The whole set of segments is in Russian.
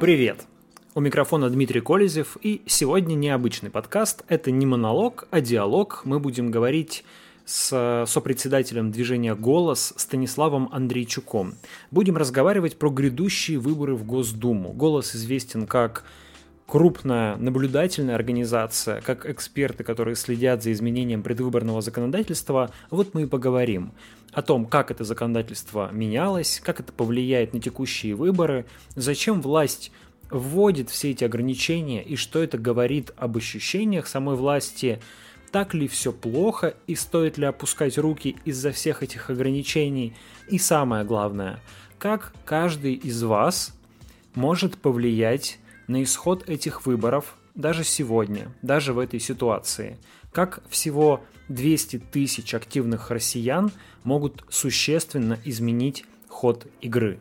Привет! У микрофона Дмитрий Колезев, и сегодня необычный подкаст. Это не монолог, а диалог. Мы будем говорить с сопредседателем движения «Голос» Станиславом Андрейчуком. Будем разговаривать про грядущие выборы в Госдуму. «Голос» известен как крупная наблюдательная организация, как эксперты, которые следят за изменением предвыборного законодательства, вот мы и поговорим о том, как это законодательство менялось, как это повлияет на текущие выборы, зачем власть вводит все эти ограничения и что это говорит об ощущениях самой власти, так ли все плохо и стоит ли опускать руки из-за всех этих ограничений. И самое главное, как каждый из вас может повлиять на исход этих выборов даже сегодня, даже в этой ситуации. Как всего 200 тысяч активных россиян могут существенно изменить ход игры.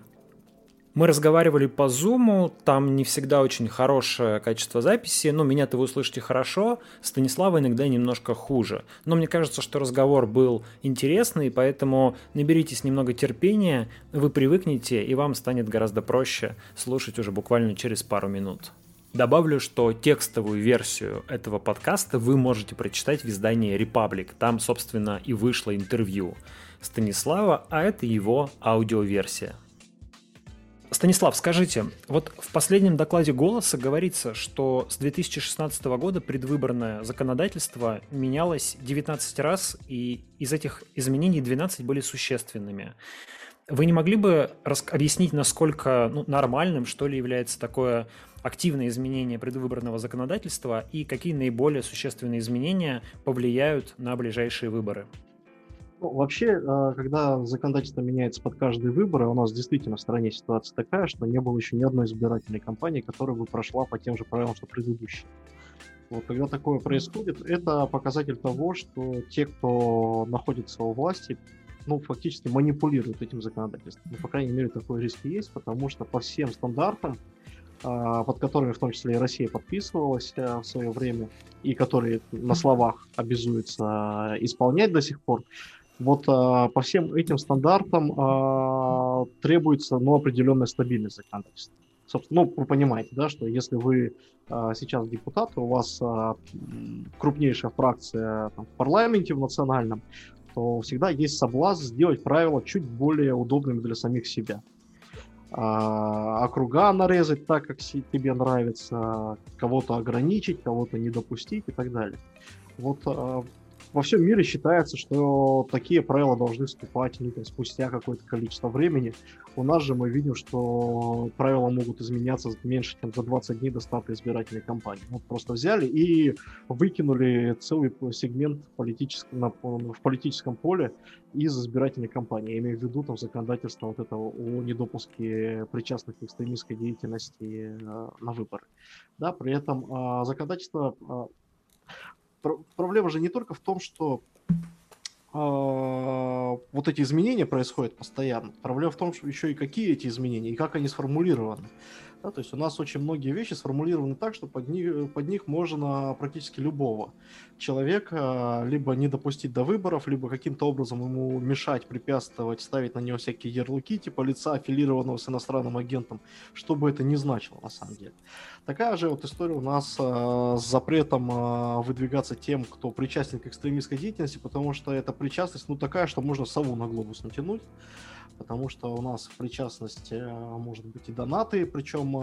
Мы разговаривали по Zoom, там не всегда очень хорошее качество записи, но меня-то вы услышите хорошо, Станислава иногда немножко хуже. Но мне кажется, что разговор был интересный, поэтому наберитесь немного терпения, вы привыкнете, и вам станет гораздо проще слушать уже буквально через пару минут. Добавлю, что текстовую версию этого подкаста вы можете прочитать в издании Republic. Там, собственно, и вышло интервью Станислава, а это его аудиоверсия. Станислав, скажите, вот в последнем докладе «Голоса» говорится, что с 2016 года предвыборное законодательство менялось 19 раз, и из этих изменений 12 были существенными. Вы не могли бы объяснить, насколько ну, нормальным, что ли, является такое активное изменение предвыборного законодательства и какие наиболее существенные изменения повлияют на ближайшие выборы? Ну, вообще, э, когда законодательство меняется под каждые выборы, у нас действительно в стране ситуация такая, что не было еще ни одной избирательной кампании, которая бы прошла по тем же правилам, что предыдущая. Вот, когда такое происходит, это показатель того, что те, кто находится у власти, ну, фактически манипулируют этим законодательством. Ну, по крайней мере, такой риск есть, потому что по всем стандартам, а, под которыми в том числе и Россия подписывалась э, в свое время, и которые на словах обязуются исполнять до сих пор, вот а, по всем этим стандартам а, требуется ну, определенная стабильность законодательства. Собственно, ну, вы понимаете, да, что если вы а, сейчас депутат, у вас а, крупнейшая фракция там, в парламенте, в национальном, то всегда есть соблазн сделать правила чуть более удобными для самих себя. А, округа нарезать так, как тебе нравится, кого-то ограничить, кого-то не допустить и так далее. Вот а, во всем мире считается, что такие правила должны вступать ну, спустя какое-то количество времени. У нас же мы видим, что правила могут изменяться меньше, чем за 20 дней до старта избирательной кампании. Вот просто взяли и выкинули целый сегмент политического, в политическом поле из избирательной кампании. Я имею в виду там законодательство вот этого о недопуске причастных к экстремистской деятельности э, на выборы. Да, при этом э, законодательство э, проблема же не только в том, что э, вот эти изменения происходят постоянно. Проблема в том, что еще и какие эти изменения и как они сформулированы. Да, то есть у нас очень многие вещи сформулированы так, что под них, под них можно практически любого человека либо не допустить до выборов, либо каким-то образом ему мешать, препятствовать, ставить на него всякие ярлыки, типа лица, аффилированного с иностранным агентом, что бы это ни значило на самом деле. Такая же вот история у нас э, с запретом э, выдвигаться тем, кто причастен к экстремистской деятельности, потому что эта причастность, ну, такая, что можно сову на глобус натянуть потому что у нас в причастности э, может быть и донаты, причем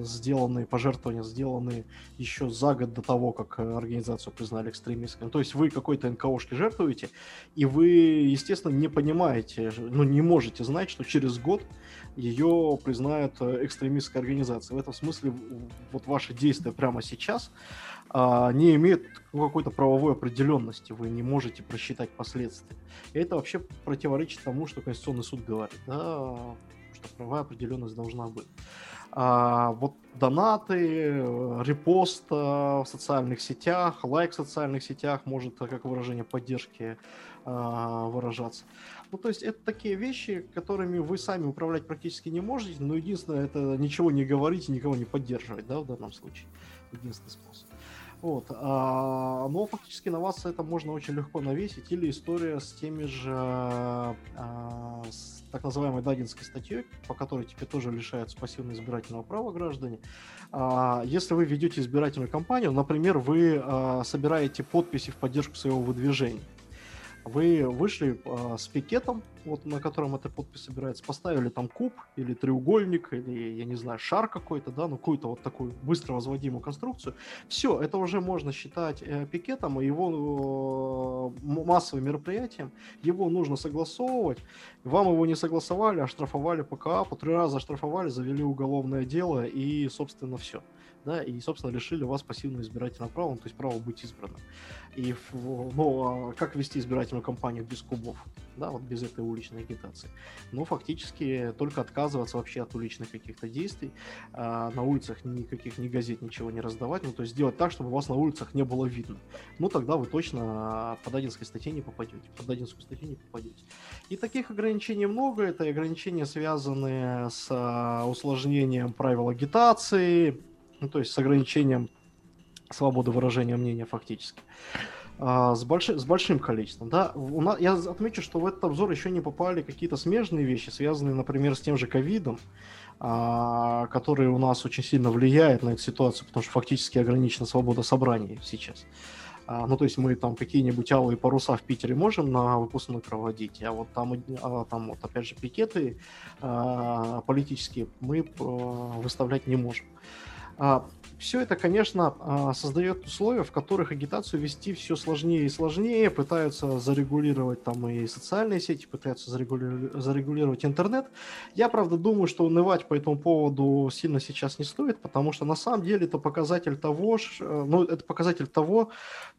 э, сделанные, пожертвования сделаны еще за год до того, как организацию признали экстремистской. То есть вы какой-то НКОшке жертвуете, и вы, естественно, не понимаете, ну, не можете знать, что через год ее признают э, экстремистской организацией. В этом смысле вот ваши действия прямо сейчас не имеют какой-то правовой определенности, вы не можете просчитать последствия. И это вообще противоречит тому, что Конституционный суд говорит, да, что правовая определенность должна быть. А, вот донаты, репост в социальных сетях, лайк в социальных сетях может как выражение поддержки а, выражаться. Ну, то есть это такие вещи, которыми вы сами управлять практически не можете, но единственное, это ничего не говорить и никого не поддерживать, да, в данном случае. Единственный способ. Вот. А, но фактически на вас это можно очень легко навесить. Или история с теми же а, с так называемой Дагинской статьей, по которой теперь тоже лишаются пассивного избирательного права граждане. А, если вы ведете избирательную кампанию, например, вы а, собираете подписи в поддержку своего выдвижения, вы вышли э, с пикетом, вот на котором эта подпись собирается, поставили там куб или треугольник, или, я не знаю, шар какой-то, да, ну какую-то вот такую быстро возводимую конструкцию. Все, это уже можно считать э, пикетом и его э, массовым мероприятием. Его нужно согласовывать. Вам его не согласовали, оштрафовали по КАПу, три раза оштрафовали, завели уголовное дело и, собственно, все да, и, собственно, лишили вас пассивного избирательного права, ну, то есть права быть избранным. И, ну, а как вести избирательную кампанию без кубов, да, вот без этой уличной агитации? Ну, фактически только отказываться вообще от уличных каких-то действий, а на улицах никаких ни газет, ничего не раздавать, ну, то есть сделать так, чтобы вас на улицах не было видно. Ну, тогда вы точно по Дадинской статье не попадете, по Дадинскую статью не попадете. И таких ограничений много, это ограничения, связанные с а, усложнением правил агитации, ну, то есть с ограничением свободы выражения мнения фактически. А, с, больш... с большим количеством. Да? У нас... Я отмечу, что в этот обзор еще не попали какие-то смежные вещи, связанные, например, с тем же ковидом, а, который у нас очень сильно влияет на эту ситуацию, потому что фактически ограничена свобода собраний сейчас. А, ну, то есть мы там какие-нибудь алые паруса в Питере можем на выпускной проводить, а вот там, а, там вот опять же пикеты а, политические мы а, выставлять не можем. Все это, конечно, а, создает условия, в которых агитацию вести все сложнее и сложнее, пытаются зарегулировать там и социальные сети, пытаются зарегулировать, интернет. Я, правда, думаю, что унывать по этому поводу сильно сейчас не стоит, потому что на самом деле это показатель того, ну, это показатель того,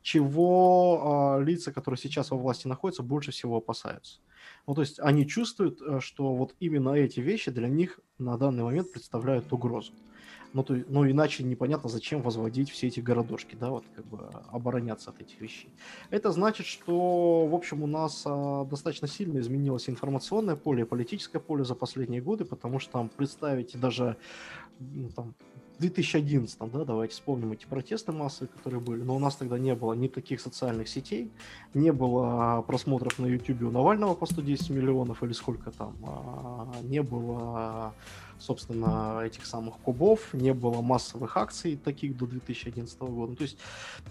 чего э, лица, которые сейчас во власти находятся, больше всего опасаются. Ну, то есть они чувствуют, э, что вот именно эти вещи для них на данный момент представляют угрозу. Ну, то, ну, иначе непонятно, зачем возводить все эти городошки, да, вот как бы обороняться от этих вещей. Это значит, что, в общем, у нас а, достаточно сильно изменилось информационное поле, политическое поле за последние годы, потому что там представить даже ну, там, 2011, да, давайте вспомним эти протесты массовые, которые были, но у нас тогда не было никаких социальных сетей, не было просмотров на YouTube у Навального по 110 миллионов или сколько там, а, не было собственно, этих самых кубов, не было массовых акций таких до 2011 года. То есть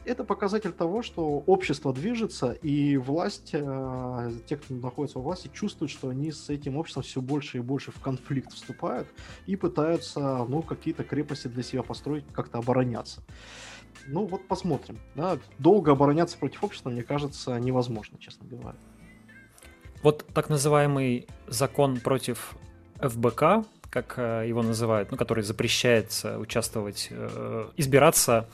это показатель того, что общество движется, и власть, э, те, кто находится во власти, чувствуют, что они с этим обществом все больше и больше в конфликт вступают и пытаются, ну, какие-то крепости для себя построить, как-то обороняться. Ну, вот посмотрим. Да? Долго обороняться против общества, мне кажется, невозможно, честно говоря. Вот так называемый закон против ФБК, как э, его называют, ну, который запрещает участвовать, э, избираться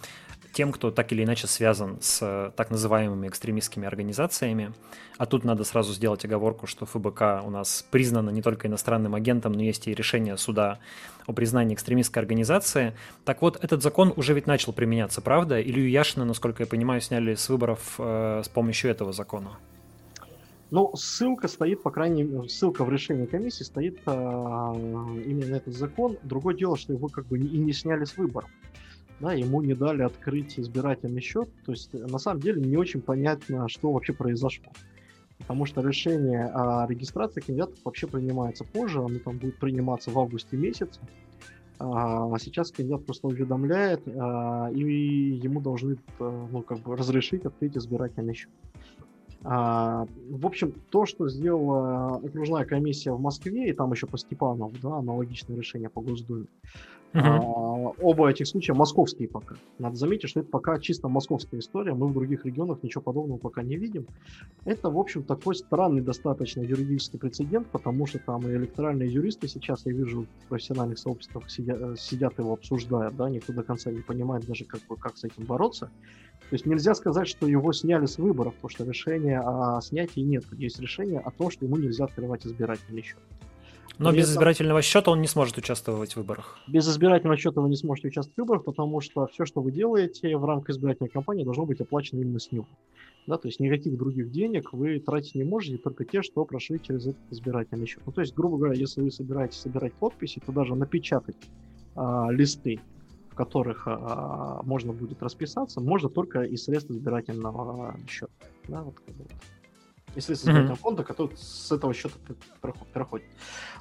тем, кто так или иначе связан с э, так называемыми экстремистскими организациями. А тут надо сразу сделать оговорку, что ФБК у нас признана не только иностранным агентом, но есть и решение суда о признании экстремистской организации. Так вот, этот закон уже ведь начал применяться, правда? Илью Яшина, насколько я понимаю, сняли с выборов э, с помощью этого закона. Ну, ссылка стоит, по крайней мере, ссылка в решении комиссии стоит а, именно на этот закон. Другое дело, что его как бы и не сняли с выборов. Да, ему не дали открыть избирательный счет. То есть, на самом деле, не очень понятно, что вообще произошло. Потому что решение о регистрации кандидатов вообще принимается позже, оно там будет приниматься в августе месяце. А сейчас кандидат просто уведомляет, а, и ему должны а, ну, как бы разрешить открыть избирательный счет. А, в общем, то, что сделала окружная комиссия в Москве, и там еще по Степанову, да, аналогичное решение по Госдуме, Uh-huh. оба этих случая московские пока. Надо заметить, что это пока чисто московская история. Мы в других регионах ничего подобного пока не видим. Это, в общем, такой странный достаточно юридический прецедент, потому что там и электоральные юристы сейчас, я вижу, в профессиональных сообществах сидят, э, сидят его обсуждают, да, никто до конца не понимает даже, как, как с этим бороться. То есть нельзя сказать, что его сняли с выборов, потому что решения о снятии нет. Есть решение о том, что ему нельзя открывать избирательный счет. Но без избирательного счета он не сможет участвовать в выборах. Без избирательного счета вы не сможете участвовать в выборах, потому что все, что вы делаете в рамках избирательной кампании, должно быть оплачено именно с него. Да, то есть никаких других денег вы тратить не можете, только те, что прошли через этот избирательный счет. Ну, то есть, грубо говоря, если вы собираетесь собирать подписи, то даже напечатать а, листы которых а, можно будет расписаться, можно только из средств избирательного счета. Да, вот, вот. Избирательного mm-hmm. фонда, который с этого счета проходит.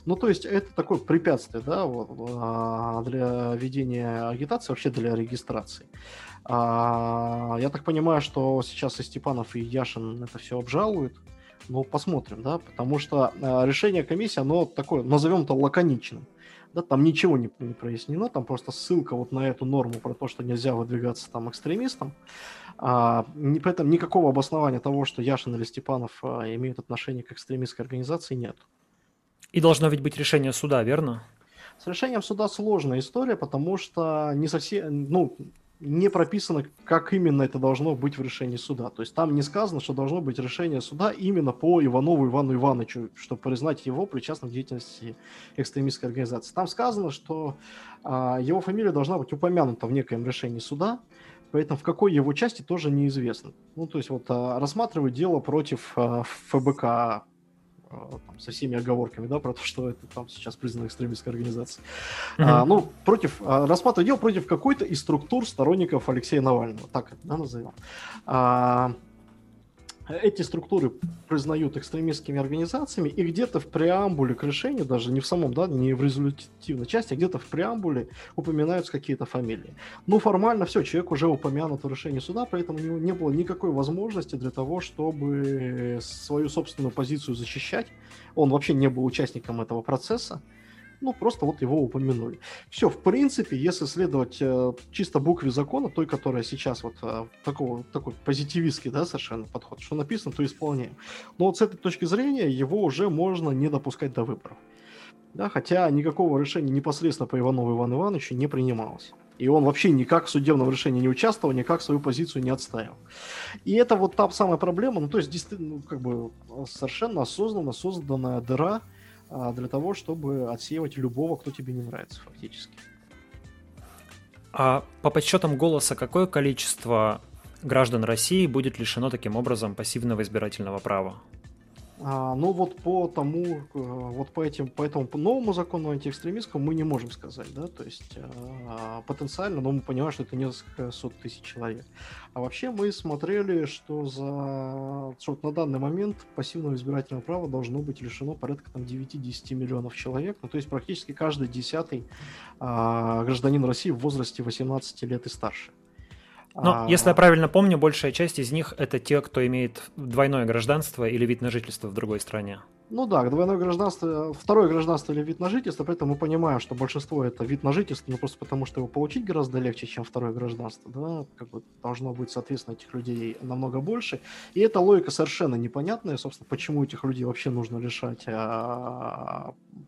Ну, то есть это такое препятствие, да, вот, а, для ведения агитации, вообще для регистрации. А, я так понимаю, что сейчас и Степанов, и Яшин это все обжалуют. Ну, посмотрим, да, потому что а, решение комиссии, оно такое, назовем это лаконичным. Да, там ничего не, не прояснено, там просто ссылка вот на эту норму про то, что нельзя выдвигаться там экстремистам. А, не, при этом никакого обоснования того, что Яшин или Степанов а, имеют отношение к экстремистской организации, нет. И должно ведь быть решение суда, верно? С решением суда сложная история, потому что не совсем, ну, не прописано, как именно это должно быть в решении суда. То есть там не сказано, что должно быть решение суда именно по Иванову Ивану Ивановичу, чтобы признать его причастным к деятельности экстремистской организации. Там сказано, что а, его фамилия должна быть упомянута в некоем решении суда, поэтому в какой его части тоже неизвестно. Ну, то есть вот а, рассматривать дело против а, ФБК Э, там, со всеми оговорками, да, про то, что это там сейчас признана экстремистской организацией. Mm-hmm. А, ну, против, а, рассматривать дело против какой-то из структур сторонников Алексея Навального, так это, да, назовем. А, эти структуры признают экстремистскими организациями, и где-то в преамбуле к решению, даже не в самом, да, не в результативной части, а где-то в преамбуле упоминаются какие-то фамилии. Ну, формально все, человек уже упомянут в решении суда, поэтому не, не было никакой возможности для того, чтобы свою собственную позицию защищать. Он вообще не был участником этого процесса ну, просто вот его упомянули. Все, в принципе, если следовать э, чисто букве закона, той, которая сейчас вот э, такого, такой позитивистский, да, совершенно подход, что написано, то исполняем. Но вот с этой точки зрения его уже можно не допускать до выборов. Да, хотя никакого решения непосредственно по Иванову Ивану Ивановичу не принималось. И он вообще никак в судебном решении не участвовал, никак свою позицию не отставил. И это вот та самая проблема, ну то есть действительно, ну, как бы совершенно осознанно созданная дыра, для того, чтобы отсеивать любого, кто тебе не нравится, фактически. А по подсчетам голоса, какое количество граждан России будет лишено таким образом пассивного избирательного права? А, ну вот по тому, э, вот по этим, по этому новому закону антиэкстремистскому мы не можем сказать, да, то есть а, потенциально, но мы понимаем, что это несколько сот тысяч человек. А вообще мы смотрели, что за, что на данный момент пассивного избирательного права должно быть лишено порядка там 9-10 миллионов человек, ну то есть практически каждый десятый а, гражданин России в возрасте 18 лет и старше. Но, а, если я правильно помню, большая часть из них это те, кто имеет двойное гражданство или вид на жительство в другой стране. Ну да, двойное гражданство, второе гражданство или вид на жительство, поэтому мы понимаем, что большинство это вид на жительство, ну просто потому, что его получить гораздо легче, чем второе гражданство, да, как бы должно быть, соответственно, этих людей намного больше. И эта логика совершенно непонятная, собственно, почему этих людей вообще нужно лишать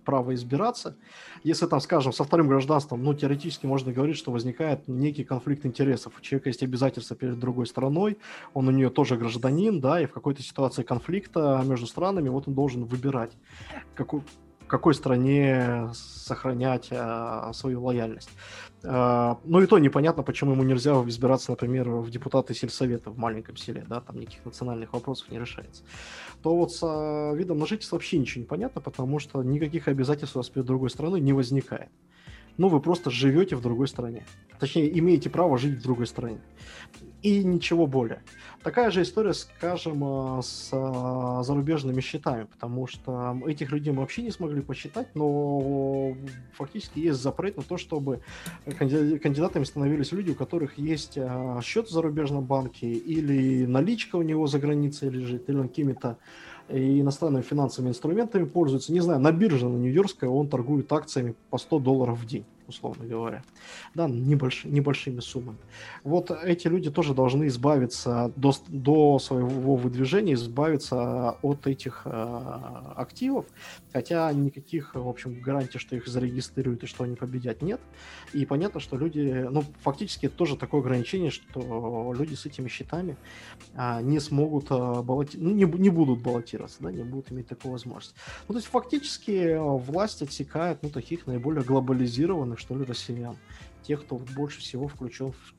права избираться. Если там, скажем, со вторым гражданством, ну, теоретически можно говорить, что возникает некий конфликт интересов. У человека есть обязательства перед другой страной, он у нее тоже гражданин, да, и в какой-то ситуации конфликта между странами, вот он должен выбирать, какую, какой стране сохранять а, свою лояльность. А, ну и то непонятно, почему ему нельзя избираться, например, в депутаты сельсовета в маленьком селе, да, там никаких национальных вопросов не решается. То вот с а, видом на жительство вообще ничего не понятно, потому что никаких обязательств у вас перед другой страной не возникает. Ну, вы просто живете в другой стране. Точнее, имеете право жить в другой стране и ничего более. Такая же история, скажем, э, с э, зарубежными счетами, потому что этих людей мы вообще не смогли посчитать, но фактически есть запрет на то, чтобы кандидатами становились люди, у которых есть э, счет в зарубежном банке или наличка у него за границей лежит, или какими-то иностранными финансовыми инструментами пользуется. Не знаю, на бирже на Нью-Йоркской он торгует акциями по 100 долларов в день условно говоря, да, небольш, небольшими суммами. Вот эти люди тоже должны избавиться до, до своего выдвижения, избавиться от этих э, активов, хотя никаких, в общем, гарантий, что их зарегистрируют и что они победят, нет. И понятно, что люди, ну, фактически это тоже такое ограничение, что люди с этими счетами э, не смогут э, баллоти... ну, не, не будут баллотироваться, да, не будут иметь такую возможность. Ну, то есть фактически власть отсекает, ну, таких наиболее глобализированных что ли, россиян. Тех, кто больше всего включен в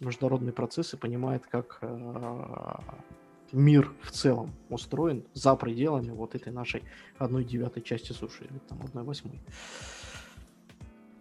международные процессы, понимает, как э, мир в целом устроен за пределами вот этой нашей одной девятой части суши или там одной восьмой.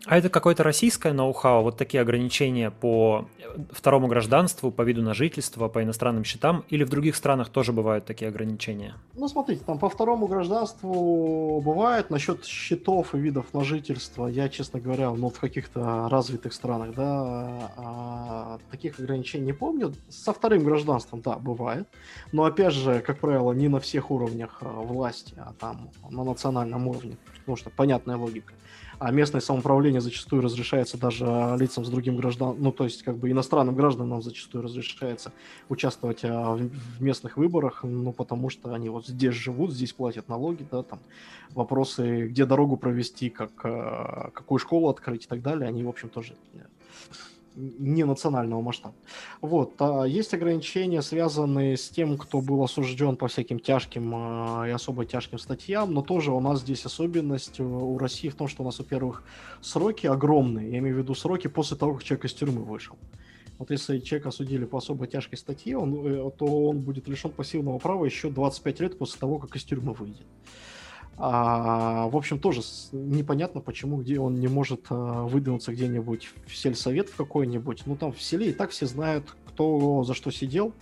А это какое-то российское ноу-хау, вот такие ограничения по второму гражданству, по виду на жительство, по иностранным счетам, или в других странах тоже бывают такие ограничения? Ну, смотрите, там по второму гражданству бывает, насчет счетов и видов на жительство, я, честно говоря, ну, в каких-то развитых странах, да, а, таких ограничений не помню. Со вторым гражданством, да, бывает, но, опять же, как правило, не на всех уровнях а, власти, а там на национальном уровне, потому что понятная логика а местное самоуправление зачастую разрешается даже лицам с другим гражданам, ну, то есть, как бы иностранным гражданам зачастую разрешается участвовать а, в местных выборах, ну, потому что они вот здесь живут, здесь платят налоги, да, там, вопросы, где дорогу провести, как, а, какую школу открыть и так далее, они, в общем, тоже не национального масштаба. Вот. А есть ограничения, связанные с тем, кто был осужден по всяким тяжким э, и особо тяжким статьям, но тоже у нас здесь особенность у России в том, что у нас, во-первых, сроки огромные, я имею в виду сроки после того, как человек из тюрьмы вышел. Вот если человека осудили по особо тяжкой статье, он, э, то он будет лишен пассивного права еще 25 лет после того, как из тюрьмы выйдет. А, в общем, тоже непонятно, почему, где он не может а, выдвинуться где-нибудь в сельсовет в какой-нибудь. Ну, там в селе и так все знают, кто за что сидел.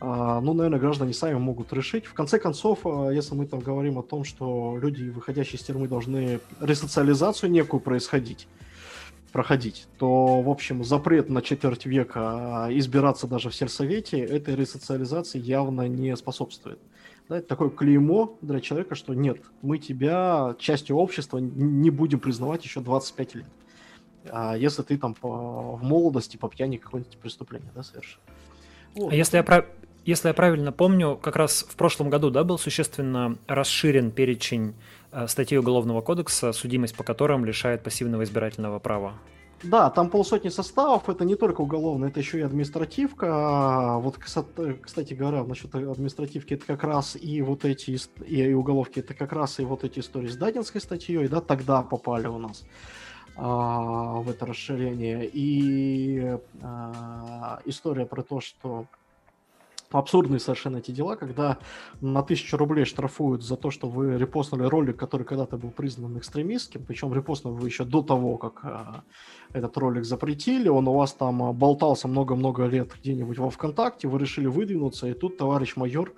А, ну, наверное, граждане сами могут решить. В конце концов, а, если мы там говорим о том, что люди, выходящие из тюрьмы, должны ресоциализацию некую происходить, проходить, то, в общем, запрет на четверть века а, избираться даже в сельсовете этой ресоциализации явно не способствует да, это такое клеймо для человека, что нет, мы тебя частью общества не будем признавать еще 25 лет. А если ты там по, в молодости по пьяни какое-нибудь преступление да, совершил. Вот. А если я, прав... если я правильно помню, как раз в прошлом году да, был существенно расширен перечень э, статей Уголовного кодекса, судимость по которым лишает пассивного избирательного права. Да, там полсотни составов, это не только уголовно, это еще и административка. А вот, кстати говоря, насчет административки, это как раз и вот эти, и уголовки, это как раз и вот эти истории с Дадинской статьей, да, тогда попали у нас а, в это расширение. И а, история про то, что абсурдные совершенно эти дела, когда на тысячу рублей штрафуют за то, что вы репостнули ролик, который когда-то был признан экстремистским, причем репостнули вы еще до того, как а, этот ролик запретили, он у вас там а, болтался много-много лет где-нибудь во ВКонтакте, вы решили выдвинуться, и тут товарищ майор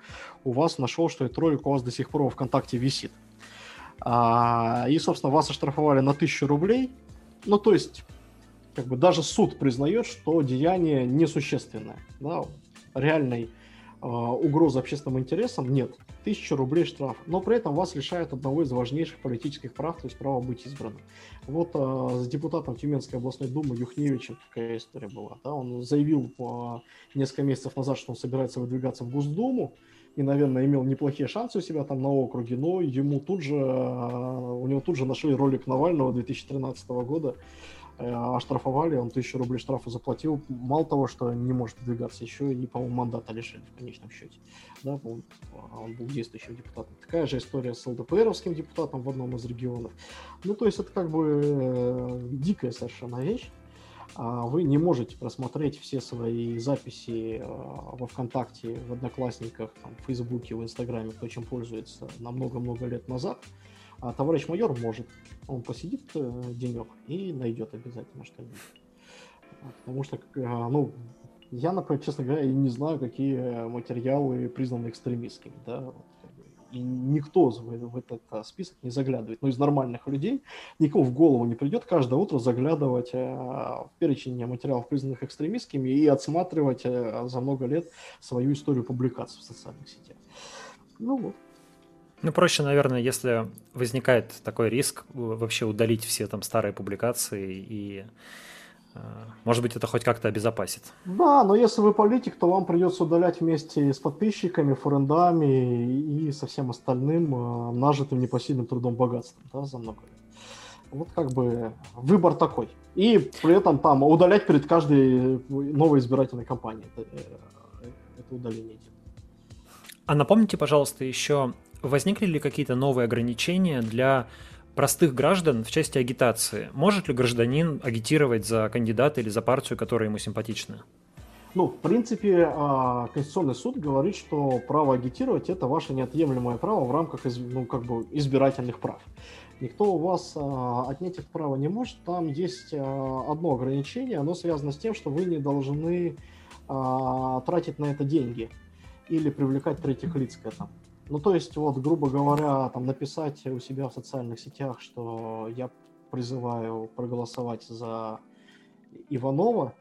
у вас нашел, что этот ролик у вас до сих пор во ВКонтакте висит. А, и, собственно, вас оштрафовали на тысячу рублей, ну, то есть, как бы даже суд признает, что деяние несущественное, да, реальной а, угрозы общественным интересам нет. Тысяча рублей штраф. Но при этом вас лишают одного из важнейших политических прав, то есть права быть избранным. Вот а, с депутатом Тюменской областной думы Юхневичем такая история была. Да? Он заявил а, несколько месяцев назад, что он собирается выдвигаться в Госдуму, и, наверное, имел неплохие шансы у себя там на округе, но ему тут же, у него тут же нашли ролик Навального 2013 года, оштрафовали, он тысячу рублей штрафа заплатил. Мало того, что не может двигаться, еще и, по-моему, мандата лишили в конечном счете. Да, он, он был действующим депутатом. Такая же история с ЛДПРовским депутатом в одном из регионов. Ну, то есть это как бы э, дикая совершенно вещь. А вы не можете просмотреть все свои записи э, во ВКонтакте, в Одноклассниках, там, в Фейсбуке, в Инстаграме, кто чем пользуется на много-много лет назад. А товарищ майор может. Он посидит э, денек и найдет обязательно что-нибудь. Потому что, э, ну, я, например, честно говоря, не знаю, какие материалы признаны экстремистскими, да, и никто в, этот а, список не заглядывает. Но из нормальных людей никому в голову не придет каждое утро заглядывать э, в перечень материалов, признанных экстремистскими, и отсматривать э, за много лет свою историю публикаций в социальных сетях. Ну вот. Ну, проще, наверное, если возникает такой риск, вообще удалить все там старые публикации и э, может быть, это хоть как-то обезопасит. Да, но если вы политик, то вам придется удалять вместе с подписчиками, френдами и со всем остальным э, нажитым непосильным трудом богатством да, за много лет. Вот как бы выбор такой. И при этом там удалять перед каждой новой избирательной кампанией это, э, это удаление. А напомните, пожалуйста, еще возникли ли какие-то новые ограничения для простых граждан в части агитации? Может ли гражданин агитировать за кандидата или за партию, которая ему симпатична? Ну, в принципе, а, Конституционный суд говорит, что право агитировать это ваше неотъемлемое право в рамках ну, как бы избирательных прав. Никто у вас а, отнять это право не может. Там есть а, одно ограничение, оно связано с тем, что вы не должны тратить на это деньги или привлекать третьих лиц к этому. Ну, то есть, вот, грубо говоря, там написать у себя в социальных сетях, что я призываю проголосовать за Иванова,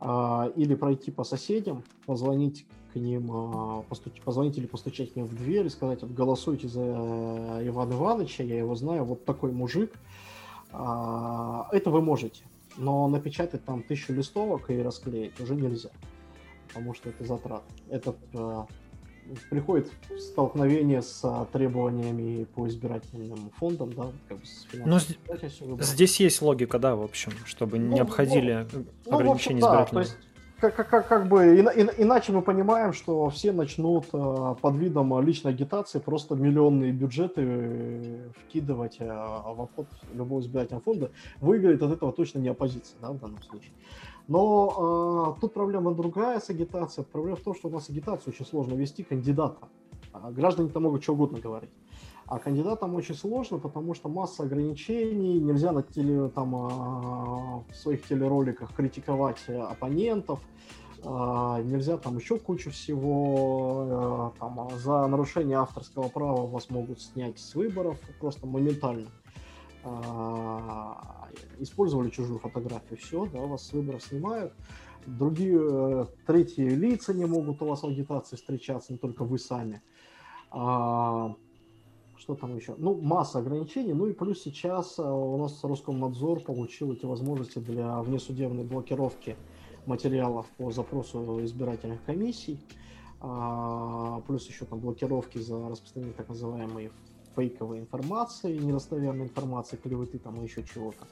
а, или пройти по соседям, позвонить к ним, а, постуч... позвонить или постучать к ним в дверь и сказать, вот, голосуйте за Ивана Ивановича, я его знаю, вот такой мужик. А, это вы можете, но напечатать там тысячу листовок и расклеить уже нельзя, потому что это затрат. Это приходит в столкновение с а, требованиями по избирательным фондам, да, как бы с Ну, здесь есть логика, да, в общем, чтобы ну, не обходили ну, ограничения ну, общем, да, то есть как, как, как бы и, и, иначе мы понимаем, что все начнут э, под видом личной агитации просто миллионные бюджеты э, вкидывать э, в обход любого избирательного фонда. Выиграет от этого точно не оппозиция, да, в данном случае. Но э, тут проблема другая с агитацией. Проблема в том, что у нас агитацию очень сложно вести кандидатам. А граждане-то могут что угодно говорить. А кандидатам очень сложно, потому что масса ограничений, нельзя на теле, там, э, в своих телероликах критиковать оппонентов, э, нельзя там еще кучу всего, э, там, за нарушение авторского права вас могут снять с выборов просто моментально использовали чужую фотографию, все, да, вас с выборов снимают. Другие, э, третьи лица не могут у вас в агитации встречаться, не только вы сами. А, что там еще? Ну, масса ограничений. Ну и плюс сейчас э, у нас Роскомнадзор получил эти возможности для внесудебной блокировки материалов по запросу избирательных комиссий. А, плюс еще там блокировки за распространение так называемой фейковой информации, недостоверной информации, клеветы там и еще чего-то.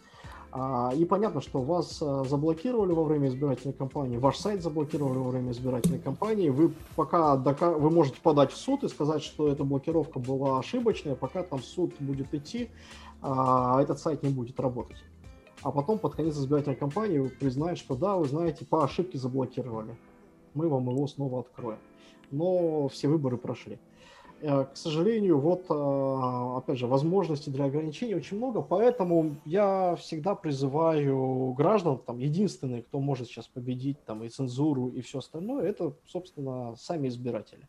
А, и понятно, что вас а, заблокировали во время избирательной кампании, ваш сайт заблокировали во время избирательной кампании. Вы пока дока... вы можете подать в суд и сказать, что эта блокировка была ошибочная, пока там суд будет идти, а этот сайт не будет работать. А потом под конец избирательной кампании вы признаете, что да, вы знаете, по ошибке заблокировали. Мы вам его снова откроем. Но все выборы прошли. Э, к сожалению, вот, э, опять же, возможностей для ограничений очень много, поэтому я всегда призываю граждан, там, единственные, кто может сейчас победить там и цензуру, и все остальное, это, собственно, сами избиратели.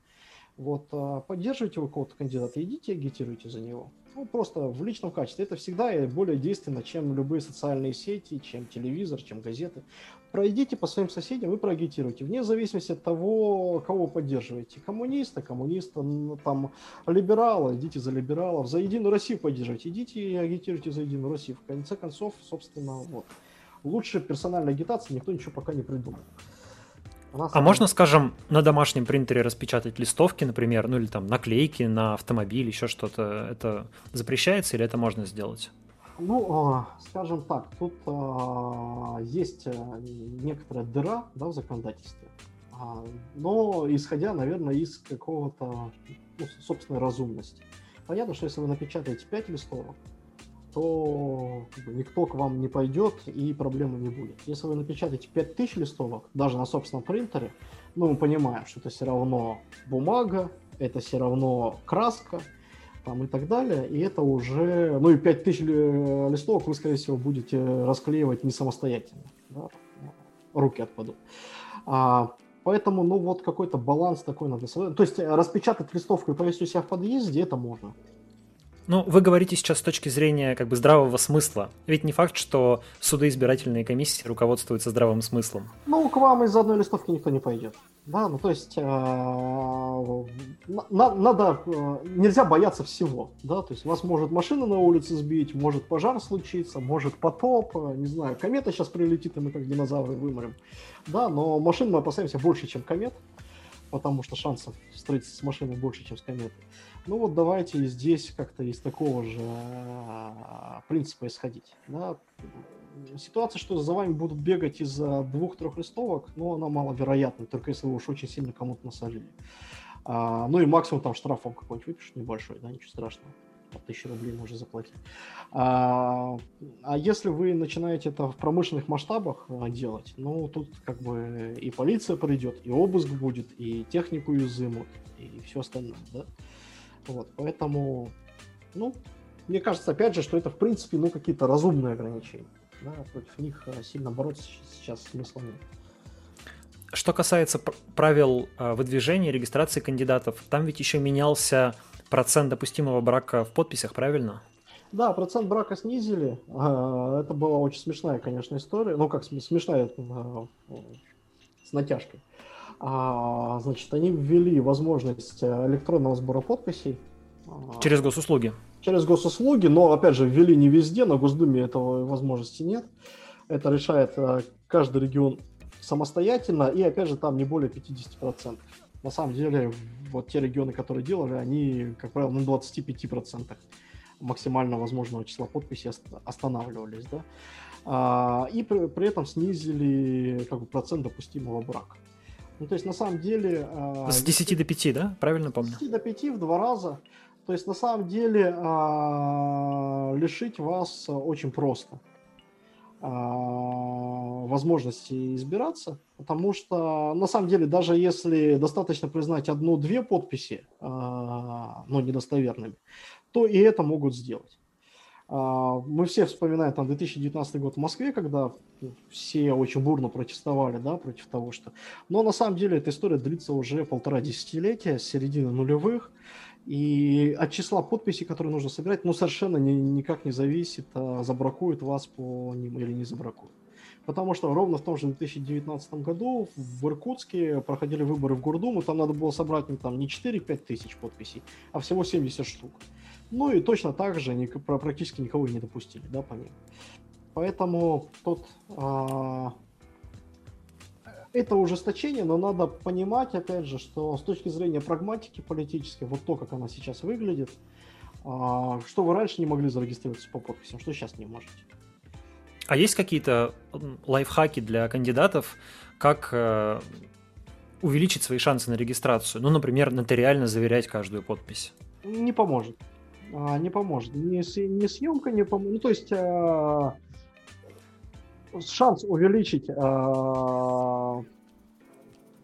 Вот, э, поддерживайте вы кого-то кандидата, идите агитируйте за него ну, просто в личном качестве. Это всегда более действенно, чем любые социальные сети, чем телевизор, чем газеты. Пройдите по своим соседям и проагитируйте, вне зависимости от того, кого поддерживаете. Коммуниста, коммуниста, ну, там, либерала, идите за либералов, за Единую Россию поддерживайте, идите и агитируйте за Единую Россию. В конце концов, собственно, вот. Лучше персональной агитации никто ничего пока не придумал. А можно, скажем, на домашнем принтере распечатать листовки, например, ну или там наклейки на автомобиль, еще что-то? Это запрещается или это можно сделать? Ну, а, скажем так, тут а, есть э, некоторая дыра да, в законодательстве, а, но исходя, наверное, из какого-то ну, собственной разумности. Понятно, что если вы напечатаете 5 листовок, то как бы, никто к вам не пойдет и проблемы не будет. Если вы напечатаете 5000 листовок, даже на собственном принтере, ну, мы понимаем, что это все равно бумага, это все равно краска, там и так далее, и это уже, ну и 5000 листовок вы, скорее всего, будете расклеивать не самостоятельно, да? руки отпадут. А, поэтому, ну вот какой-то баланс такой надо. То есть распечатать листовку и повесить у себя в подъезде, это можно. Ну, вы говорите сейчас с точки зрения как бы здравого смысла. Ведь не факт, что суды избирательные комиссии руководствуются здравым смыслом. Ну, к вам из одной листовки никто не пойдет. Да, ну то есть э, на, надо, э, нельзя бояться всего, да, то есть вас может машина на улице сбить, может пожар случиться, может потоп, э, не знаю, комета сейчас прилетит, и мы как динозавры вымрем, да, но машин мы опасаемся больше, чем комет, потому что шансов встретиться с машиной больше, чем с кометой. Ну вот давайте здесь как-то из такого же а, принципа исходить. Да? Ситуация, что за вами будут бегать из-за двух-трех листовок, ну, она маловероятна, только если вы уж очень сильно кому-то насолили. А, ну и максимум там штраф вам какой-нибудь выпишут небольшой, да, ничего страшного. 1000 рублей можно заплатить. А, а если вы начинаете это в промышленных масштабах а, делать, ну, тут как бы и полиция придет, и обыск будет, и технику изымут, и все остальное, да? Вот, поэтому, ну, мне кажется, опять же, что это, в принципе, ну, какие-то разумные ограничения. Да, против них а, сильно бороться сейчас смысла нет. Что касается правил а, выдвижения, регистрации кандидатов, там ведь еще менялся процент допустимого брака в подписях, правильно? Да, процент брака снизили. А, это была очень смешная, конечно, история. Ну, как смешная, с натяжкой. Значит, они ввели возможность э, электронного сбора подписей. Через госуслуги. Через госуслуги, но, опять же, ввели не везде, на Госдуме этого возможности нет. Это решает э, каждый регион самостоятельно, и опять же там не более 50%. На самом деле, вот те регионы, которые делали, они, как правило, на 25% максимально возможного числа подписей останавливались, да, а, и при, при этом снизили как бы, процент допустимого брака. Ну, то есть, на самом деле... А, с 10 до 5, да? Правильно помню? С 10 до 5 в два раза. То есть, на самом деле, а, лишить вас очень просто. А, возможности избираться, потому что на самом деле даже если достаточно признать одну-две подписи, а, но недостоверными, то и это могут сделать. А, мы все вспоминаем там 2019 год в Москве, когда все очень бурно протестовали да, против того, что... Но на самом деле эта история длится уже полтора десятилетия, с середины нулевых. И от числа подписей, которые нужно собирать, ну, совершенно ни, никак не зависит, а забракуют вас по ним или не забракуют. Потому что ровно в том же 2019 году в Иркутске проходили выборы в Гордуму, там надо было собрать ну, там, не 4-5 тысяч подписей, а всего 70 штук. Ну и точно так же ни, практически никого не допустили, да, по ним. Поэтому тут а, это ужесточение, но надо понимать, опять же, что с точки зрения прагматики политической, вот то, как она сейчас выглядит, а, что вы раньше не могли зарегистрироваться по подписям, что сейчас не можете. А есть какие-то лайфхаки для кандидатов, как э, увеличить свои шансы на регистрацию? Ну, например, нотариально заверять каждую подпись. Не поможет. А, не поможет. Ни, съемка не поможет. Ну, то есть а, шанс увеличить э,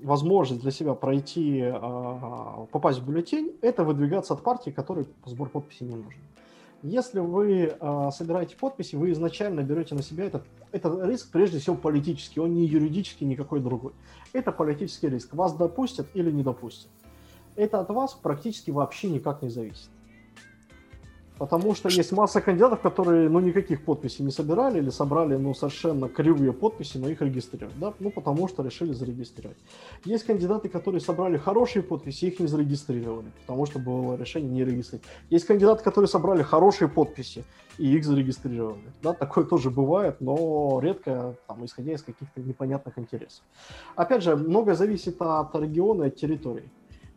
возможность для себя пройти, э, попасть в бюллетень, это выдвигаться от партии, которой сбор подписей не нужен. Если вы э, собираете подписи, вы изначально берете на себя этот, этот риск, прежде всего политический, он не юридический, никакой другой. Это политический риск. Вас допустят или не допустят. Это от вас практически вообще никак не зависит. Потому что есть масса кандидатов, которые, ну, никаких подписей не собирали или собрали, ну, совершенно кривые подписи, но их регистрируют, да, ну, потому что решили зарегистрировать. Есть кандидаты, которые собрали хорошие подписи, их не зарегистрировали, потому что было решение не регистрировать. Есть кандидаты, которые собрали хорошие подписи, и их зарегистрировали, да, такое тоже бывает, но редко, там, исходя из каких-то непонятных интересов. Опять же, многое зависит от региона и от территории.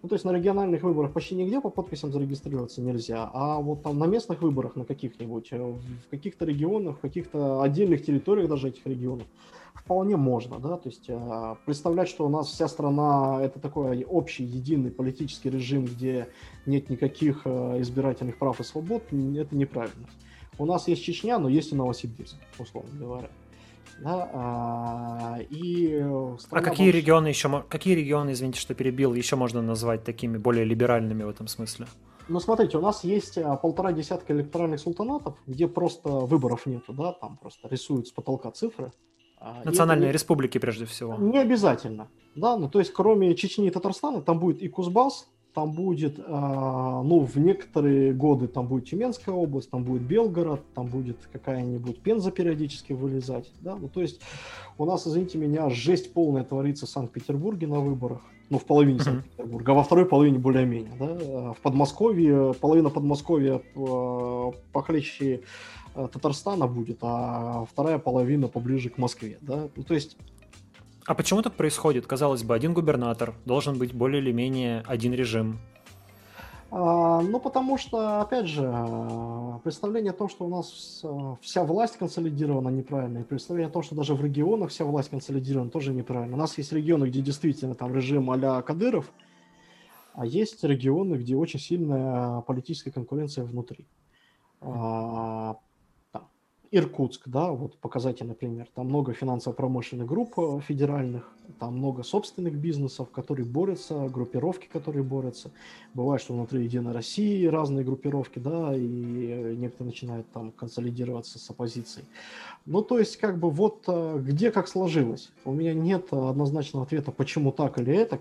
Ну, то есть на региональных выборах почти нигде по подписям зарегистрироваться нельзя, а вот там на местных выборах, на каких-нибудь, э, в каких-то регионах, в каких-то отдельных территориях даже этих регионов, вполне можно, да, то есть э, представлять, что у нас вся страна это такой общий, единый политический режим, где нет никаких э, избирательных прав и свобод, это неправильно. У нас есть Чечня, но есть и Новосибирск, условно говоря. Да, а, и а какие больше... регионы еще, какие регионы, извините, что перебил, еще можно назвать такими более либеральными в этом смысле? Ну, смотрите, у нас есть а, полтора десятка электоральных султанатов, где просто выборов нету, да, там просто рисуют с потолка цифры. А, Национальные и, республики, прежде всего. Не обязательно, да, ну, то есть, кроме Чечни и Татарстана, там будет и Кузбасс, там будет, а, ну, в некоторые годы там будет Тюменская область, там будет Белгород, там будет какая-нибудь Пенза периодически вылезать, да, ну, то есть у нас, извините меня, жесть полная творится в Санкт-Петербурге на выборах, ну, в половине mm-hmm. Санкт-Петербурга, а во второй половине более-менее, да, в Подмосковье, половина Подмосковья а, похлеще а, Татарстана будет, а вторая половина поближе к Москве, да, ну, то есть а почему так происходит? Казалось бы, один губернатор, должен быть более или менее один режим. А, ну, потому что, опять же, представление о том, что у нас вся власть консолидирована, неправильно. И представление о том, что даже в регионах вся власть консолидирована, тоже неправильно. У нас есть регионы, где действительно там режим а-ля Кадыров, а есть регионы, где очень сильная политическая конкуренция внутри. Иркутск, да, вот показательный пример. Там много финансово-промышленных групп э, федеральных, там много собственных бизнесов, которые борются, группировки, которые борются. Бывает, что внутри Единой России разные группировки, да, и э, некоторые начинают там консолидироваться с оппозицией. Ну, то есть, как бы вот э, где как сложилось. У меня нет однозначного ответа, почему так или это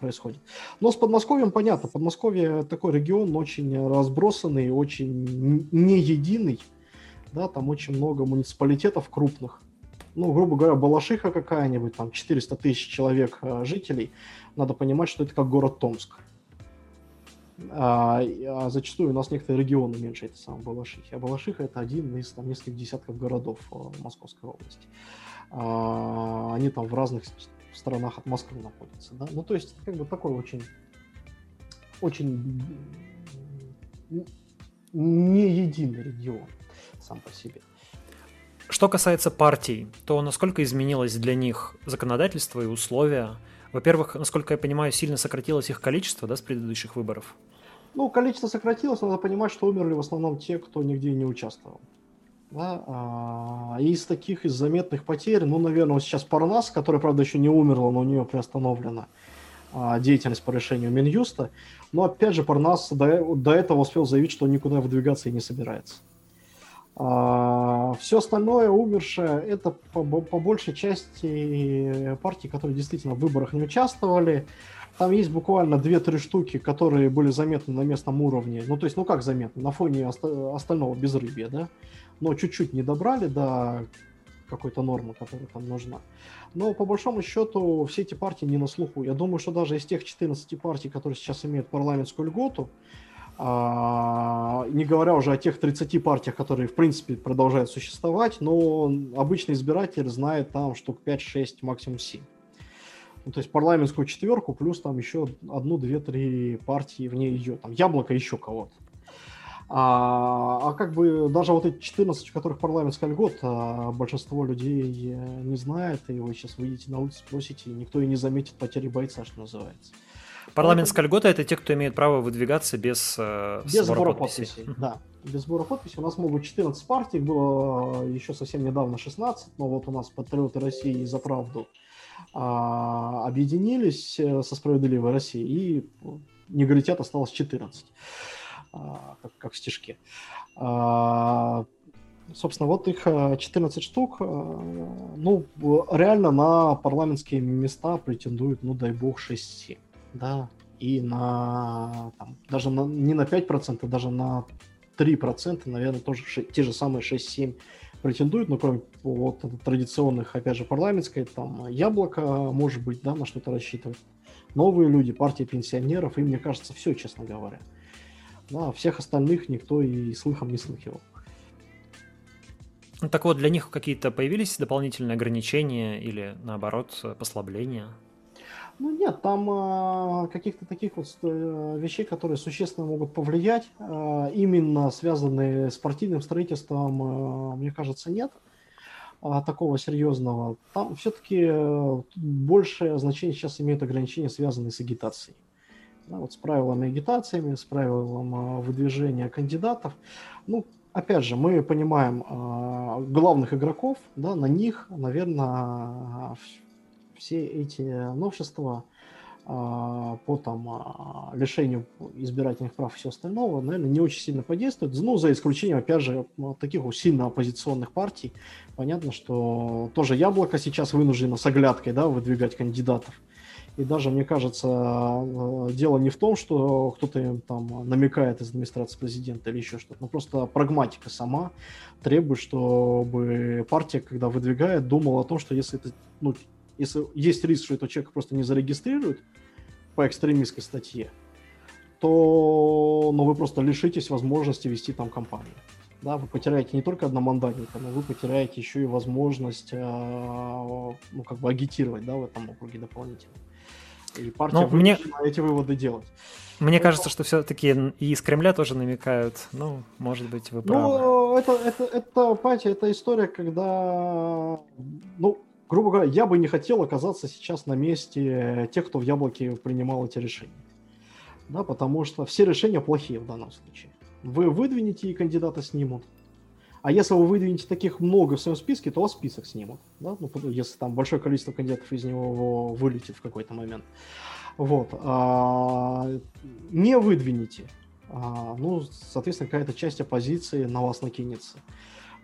происходит. Но с Подмосковьем понятно. Подмосковье такой регион очень разбросанный, очень не единый. Да, там очень много муниципалитетов крупных ну, грубо говоря, Балашиха какая-нибудь, там 400 тысяч человек э, жителей, надо понимать, что это как город Томск. А, а зачастую у нас некоторые регионы меньше этой самой Балашихи. А Балашиха это один из там, нескольких десятков городов э, Московской области. А, они там в разных сторонах от Москвы находятся. Да? Ну, то есть, как бы такой очень, очень не единый регион сам по себе. Что касается партий, то насколько изменилось для них законодательство и условия? Во-первых, насколько я понимаю, сильно сократилось их количество да, с предыдущих выборов? Ну, количество сократилось, надо понимать, что умерли в основном те, кто нигде не участвовал. Да? А, из таких, из заметных потерь, ну, наверное, вот сейчас Парнас, которая, правда, еще не умерла, но у нее приостановлена а, деятельность по решению Минюста. Но, опять же, Парнас до, до этого успел заявить, что он никуда выдвигаться и не собирается. А, все остальное умершее это по, по большей части партии, которые действительно в выборах не участвовали. Там есть буквально 2-3 штуки, которые были заметны на местном уровне. Ну, то есть, ну как заметны? На фоне оста- остального безрыбья, да? Но чуть-чуть не добрали до какой-то нормы, которая там нужна. Но по большому счету все эти партии не на слуху. Я думаю, что даже из тех 14 партий, которые сейчас имеют парламентскую льготу, а, не говоря уже о тех 30 партиях, которые, в принципе, продолжают существовать, но обычный избиратель знает там штук 5-6, максимум 7. Ну, то есть парламентскую четверку, плюс там еще одну, две, три партии в ней идет. Там яблоко еще кого-то. А, а как бы даже вот эти 14, в которых парламентская льгота, большинство людей не знает, и вы сейчас выйдете на улицу, спросите, и никто и не заметит потери бойца, что называется. Парламентская льгота это те, кто имеет право выдвигаться без, э, без сбора, сбора подписей. подписей. Да, без сбора подписей. У нас могут 14 партий, было еще совсем недавно 16, но вот у нас Патриоты России за правду а, объединились э, со Справедливой Россией, и негритят осталось 14, а, как, как в стишке. А, собственно, вот их 14 э, штук. Ну, реально на парламентские места претендуют, ну, дай бог, 6-7 да, и на, там, даже на, не на 5%, даже на 3%, наверное, тоже те же самые 6-7 претендуют, но кроме вот традиционных, опять же, парламентской, там, яблоко, может быть, да, на что-то рассчитывать. Новые люди, партия пенсионеров, и мне кажется, все, честно говоря. Да, всех остальных никто и слыхом не слыхивал. Ну, так вот, для них какие-то появились дополнительные ограничения или, наоборот, послабления? Ну нет, там э, каких-то таких вот э, вещей, которые существенно могут повлиять, э, именно связанные с партийным строительством, э, мне кажется, нет э, такого серьезного. Там все-таки э, большее значение сейчас имеют ограничения, связанные с агитацией. Да, вот с правилами агитациями, с правилом э, выдвижения кандидатов. Ну, опять же, мы понимаем э, главных игроков, да, на них, наверное, все эти новшества а, по там, а, лишению избирательных прав и все остального, наверное, не очень сильно подействует. Ну, за исключением, опять же, таких сильно оппозиционных партий. Понятно, что тоже Яблоко сейчас вынуждено с оглядкой да, выдвигать кандидатов. И даже, мне кажется, а, дело не в том, что кто-то им там намекает из администрации президента или еще что-то, но просто прагматика сама требует, чтобы партия, когда выдвигает, думала о том, что если это ну, если есть риск, что этого человека просто не зарегистрируют по экстремистской статье, то ну, вы просто лишитесь возможности вести там кампанию. Да, вы потеряете не только одномандатника, но вы потеряете еще и возможность э, ну, как бы агитировать да, в этом округе дополнительно. И партия ну, мне... эти выводы делать. Мне ну, кажется, что все-таки и из Кремля тоже намекают. Ну, может быть, вы правы. Ну, это, это, это, понимаете, это история, когда, ну, грубо говоря, я бы не хотел оказаться сейчас на месте тех, кто в Яблоке принимал эти решения. Да, потому что все решения плохие в данном случае. Вы выдвинете, и кандидата снимут. А если вы выдвинете таких много в своем списке, то вас список снимут. Да? Ну, если там большое количество кандидатов из него вылетит в какой-то момент. Вот. А, не выдвинете. А, ну, соответственно, какая-то часть оппозиции на вас накинется.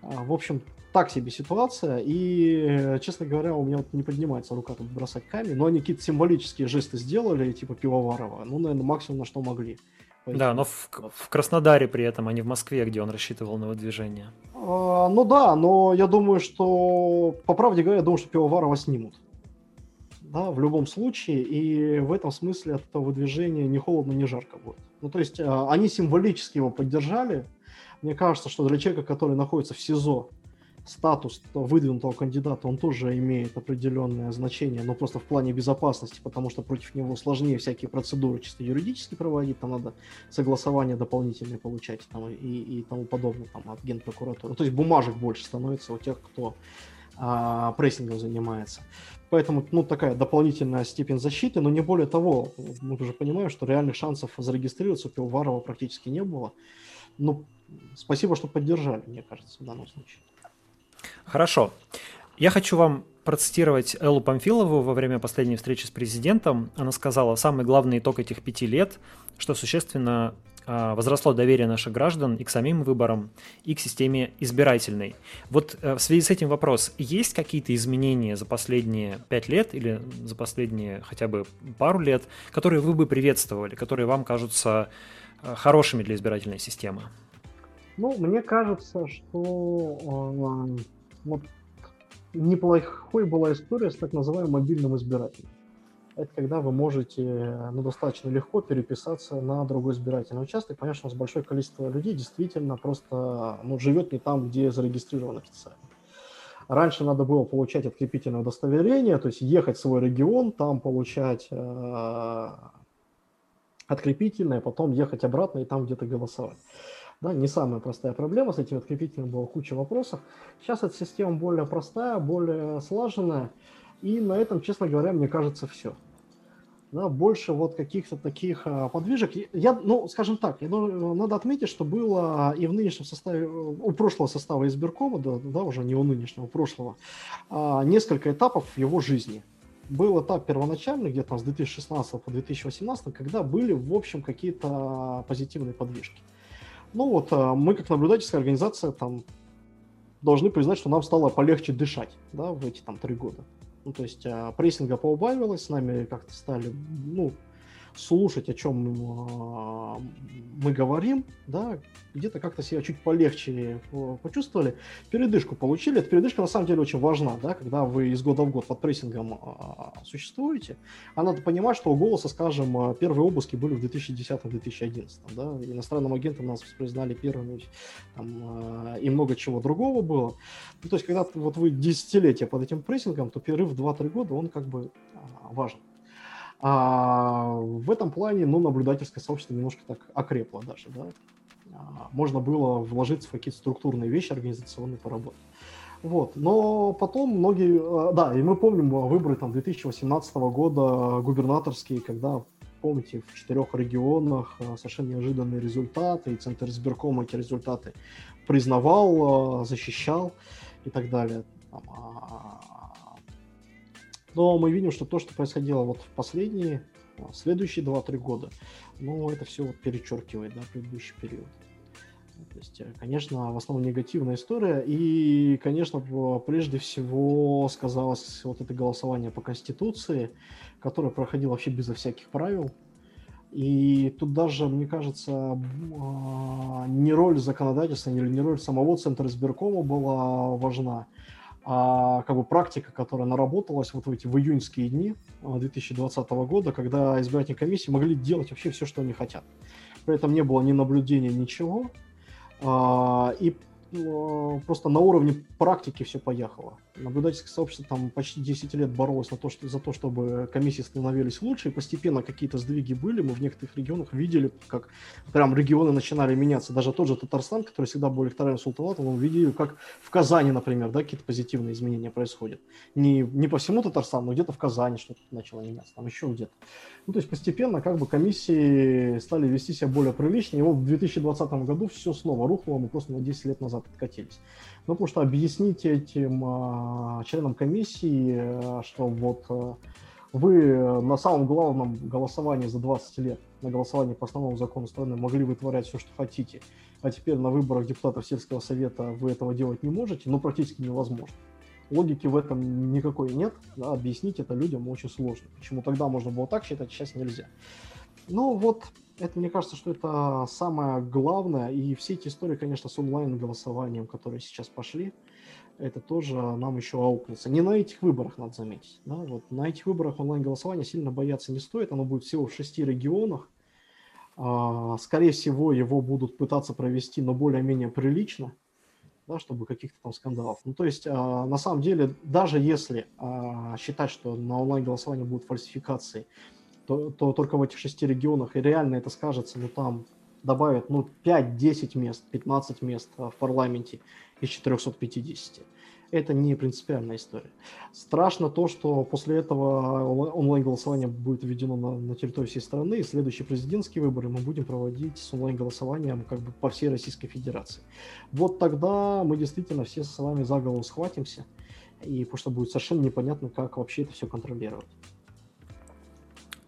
А, в общем, так себе ситуация, и, честно говоря, у меня вот не поднимается рука тут бросать камень, но они какие-то символические жесты сделали, типа Пивоварова, ну, наверное, максимум на что могли. Да, но в, в Краснодаре при этом, а не в Москве, где он рассчитывал на выдвижение. А, ну да, но я думаю, что, по правде говоря, я думаю, что Пивоварова снимут. Да, в любом случае, и в этом смысле от этого выдвижения ни холодно, ни жарко будет. Ну, то есть, а, они символически его поддержали. Мне кажется, что для человека, который находится в СИЗО, статус выдвинутого кандидата, он тоже имеет определенное значение, но просто в плане безопасности, потому что против него сложнее всякие процедуры чисто юридически проводить, там надо согласование дополнительные получать там, и, и тому подобное там, от генпрокуратуры. То есть бумажек больше становится у тех, кто а, прессингом занимается. Поэтому, ну, такая дополнительная степень защиты, но не более того, мы уже понимаем, что реальных шансов зарегистрироваться у Пивоварова практически не было. Ну, спасибо, что поддержали, мне кажется, в данном случае. Хорошо. Я хочу вам процитировать Эллу Памфилову во время последней встречи с президентом. Она сказала, самый главный итог этих пяти лет, что существенно а, возросло доверие наших граждан и к самим выборам, и к системе избирательной. Вот э, в связи с этим вопрос, есть какие-то изменения за последние пять лет или за последние хотя бы пару лет, которые вы бы приветствовали, которые вам кажутся э, хорошими для избирательной системы? Ну, мне кажется, что э, вот неплохой была история с так называемым мобильным избирателем. Это когда вы можете ну, достаточно легко переписаться на другой избирательный участок. Понятно, что у нас большое количество людей действительно просто ну, живет не там, где зарегистрирован официально. Раньше надо было получать открепительное удостоверение, то есть ехать в свой регион, там получать э, открепительное, потом ехать обратно и там где-то голосовать. Да, не самая простая проблема, с этим открепителем было куча вопросов. Сейчас эта система более простая, более слаженная, и на этом, честно говоря, мне кажется, все. Да, больше вот каких-то таких а, подвижек. Я, ну, скажем так, я, ну, надо отметить, что было и в нынешнем составе, у прошлого состава избиркома, да, да уже не у нынешнего, у прошлого, а, несколько этапов его жизни. Был этап первоначальный, где-то с 2016 по 2018, когда были, в общем, какие-то позитивные подвижки. Ну вот, а, мы как наблюдательская организация там должны признать, что нам стало полегче дышать, да, в эти там три года. Ну, то есть а, прессинга поубавилось, с нами как-то стали, ну, слушать, о чем а, мы говорим, да, где-то как-то себя чуть полегче э, почувствовали, передышку получили. Эта передышка на самом деле очень важна, да, когда вы из года в год под прессингом а, существуете. А надо понимать, что у голоса, скажем, а, первые обыски были в 2010-2011, да, иностранным агентом нас признали первыми там, и много чего другого было. Ну, то есть, когда вот вы десятилетия под этим прессингом, то перерыв в 2-3 года, он как бы важен. А в этом плане, ну, наблюдательское сообщество немножко так окрепло даже, да. А, можно было вложиться в какие-то структурные вещи, организационные поработать. Вот. Но потом многие... А, да, и мы помним выборы там 2018 года губернаторские, когда, помните, в четырех регионах а, совершенно неожиданные результаты, и Центр избиркома эти результаты признавал, защищал и так далее. Там, но мы видим, что то, что происходило вот в последние, а, следующие 2-3 года, ну, это все вот перечеркивает, да, предыдущий период. То есть, э, конечно, в основном негативная история. И, конечно, прежде всего сказалось вот это голосование по Конституции, которое проходило вообще безо всяких правил. И тут даже, мне кажется, а, не роль законодательства, не роль самого Центра избиркома была важна, а как бы практика, которая наработалась вот в эти в июньские дни 2020 а, года, когда избирательные комиссии могли делать вообще все, что они хотят. При этом не было ни наблюдения, ничего. А, и а, просто на уровне практики все поехало. Наблюдательское сообщество там почти 10 лет боролось на то, что, за то, чтобы комиссии становились лучше, и постепенно какие-то сдвиги были. Мы в некоторых регионах видели, как прям регионы начинали меняться. Даже тот же Татарстан, который всегда был электоральным султанатом, мы видели, как в Казани, например, да, какие-то позитивные изменения происходят. Не, не по всему Татарстану, но где-то в Казани что-то начало меняться, там еще где-то. Ну, то есть постепенно как бы комиссии стали вести себя более прилично, и вот в 2020 году все снова рухнуло, мы просто на 10 лет назад откатились. Ну, потому что объяснить этим а, членам комиссии, а, что вот а, вы на самом главном голосовании за 20 лет, на голосовании по основному закону страны могли вытворять все, что хотите, а теперь на выборах депутатов сельского совета вы этого делать не можете, ну, практически невозможно. Логики в этом никакой нет, да, объяснить это людям очень сложно. Почему тогда можно было так считать, сейчас нельзя. Ну вот, это мне кажется, что это самое главное. И все эти истории, конечно, с онлайн-голосованием, которые сейчас пошли, это тоже нам еще аукнется. Не на этих выборах, надо заметить. Да? Вот на этих выборах онлайн-голосования сильно бояться не стоит. Оно будет всего в шести регионах. А, скорее всего, его будут пытаться провести, но более-менее прилично, да, чтобы каких-то там скандалов. Ну, то есть, а, на самом деле, даже если а, считать, что на онлайн-голосовании будут фальсификации, то, то только в этих шести регионах, и реально это скажется, ну там добавят ну 5-10 мест, 15 мест а, в парламенте из 450. Это не принципиальная история. Страшно то, что после этого онлайн-голосование будет введено на, на территории всей страны, и следующие президентские выборы мы будем проводить с онлайн-голосованием как бы по всей Российской Федерации. Вот тогда мы действительно все с вами за голову схватимся, и потому что будет совершенно непонятно, как вообще это все контролировать.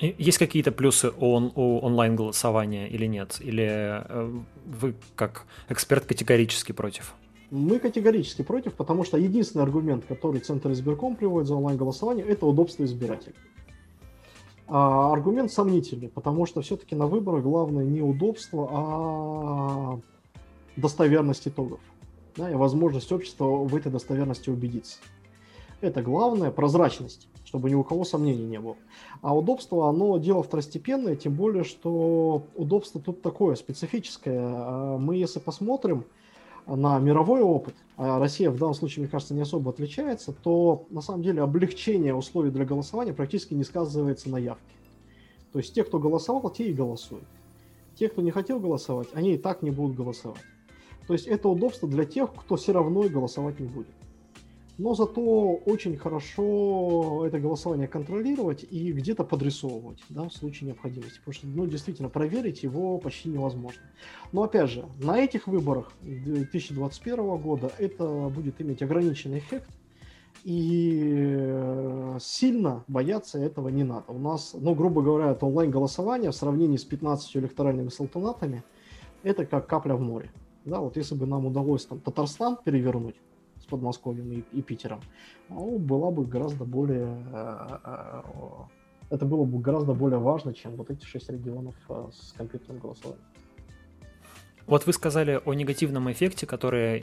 Есть какие-то плюсы он, у онлайн-голосования или нет? Или э, вы как эксперт категорически против? Мы категорически против, потому что единственный аргумент, который Центр избирком приводит за онлайн-голосование, это удобство избирателя. А аргумент сомнительный, потому что все-таки на выборах главное не удобство, а достоверность итогов. Да, и возможность общества в этой достоверности убедиться. Это главное, прозрачность чтобы ни у кого сомнений не было. А удобство, оно дело второстепенное, тем более, что удобство тут такое специфическое. А мы, если посмотрим на мировой опыт, а Россия в данном случае, мне кажется, не особо отличается, то на самом деле облегчение условий для голосования практически не сказывается на явке. То есть те, кто голосовал, те и голосуют. Те, кто не хотел голосовать, они и так не будут голосовать. То есть это удобство для тех, кто все равно и голосовать не будет но зато очень хорошо это голосование контролировать и где-то подрисовывать, да, в случае необходимости, потому что, ну, действительно, проверить его почти невозможно. Но, опять же, на этих выборах 2021 года это будет иметь ограниченный эффект, и э, сильно бояться этого не надо. У нас, ну, грубо говоря, это онлайн-голосование в сравнении с 15 электоральными салтанатами, это как капля в море. Да, вот если бы нам удалось там Татарстан перевернуть, Подмосковьем и, и Питером, ну, была бы гораздо более... Э, э, это было бы гораздо более важно, чем вот эти шесть регионов э, с компьютерным голосованием. Вот вы сказали о негативном эффекте, который,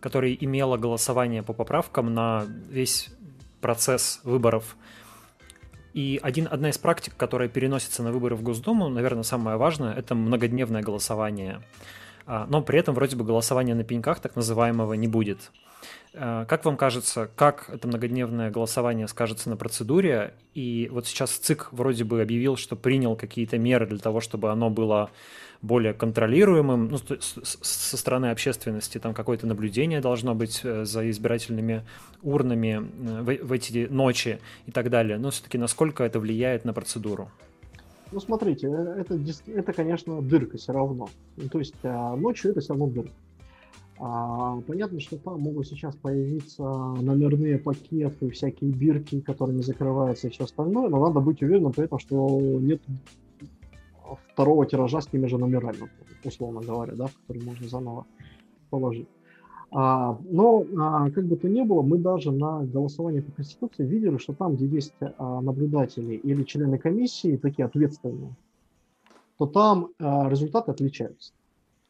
который имело голосование по поправкам на весь процесс выборов. И один, одна из практик, которая переносится на выборы в Госдуму, наверное, самое важное, это многодневное голосование. А, но при этом вроде бы голосования на пеньках так называемого не будет. А, как вам кажется, как это многодневное голосование скажется на процедуре? И вот сейчас ЦИК вроде бы объявил, что принял какие-то меры для того, чтобы оно было более контролируемым, ну, со стороны общественности, там какое-то наблюдение должно быть э, за избирательными урнами э, в, в эти ночи и так далее. Но все-таки насколько это влияет на процедуру? Ну, смотрите, э, это, это конечно, дырка все равно. Ну, то есть а, ночью это все равно дырка. А, понятно, что там могут сейчас появиться номерные пакеты, всякие бирки, которыми закрываются и все остальное, но надо быть уверенным при этом, что нет второго тиража с теми же номерами, условно говоря, да, который можно заново положить. А, но, а, как бы то ни было, мы даже на голосовании по Конституции видели, что там, где есть а, наблюдатели или члены комиссии, такие ответственные, то там результаты отличаются.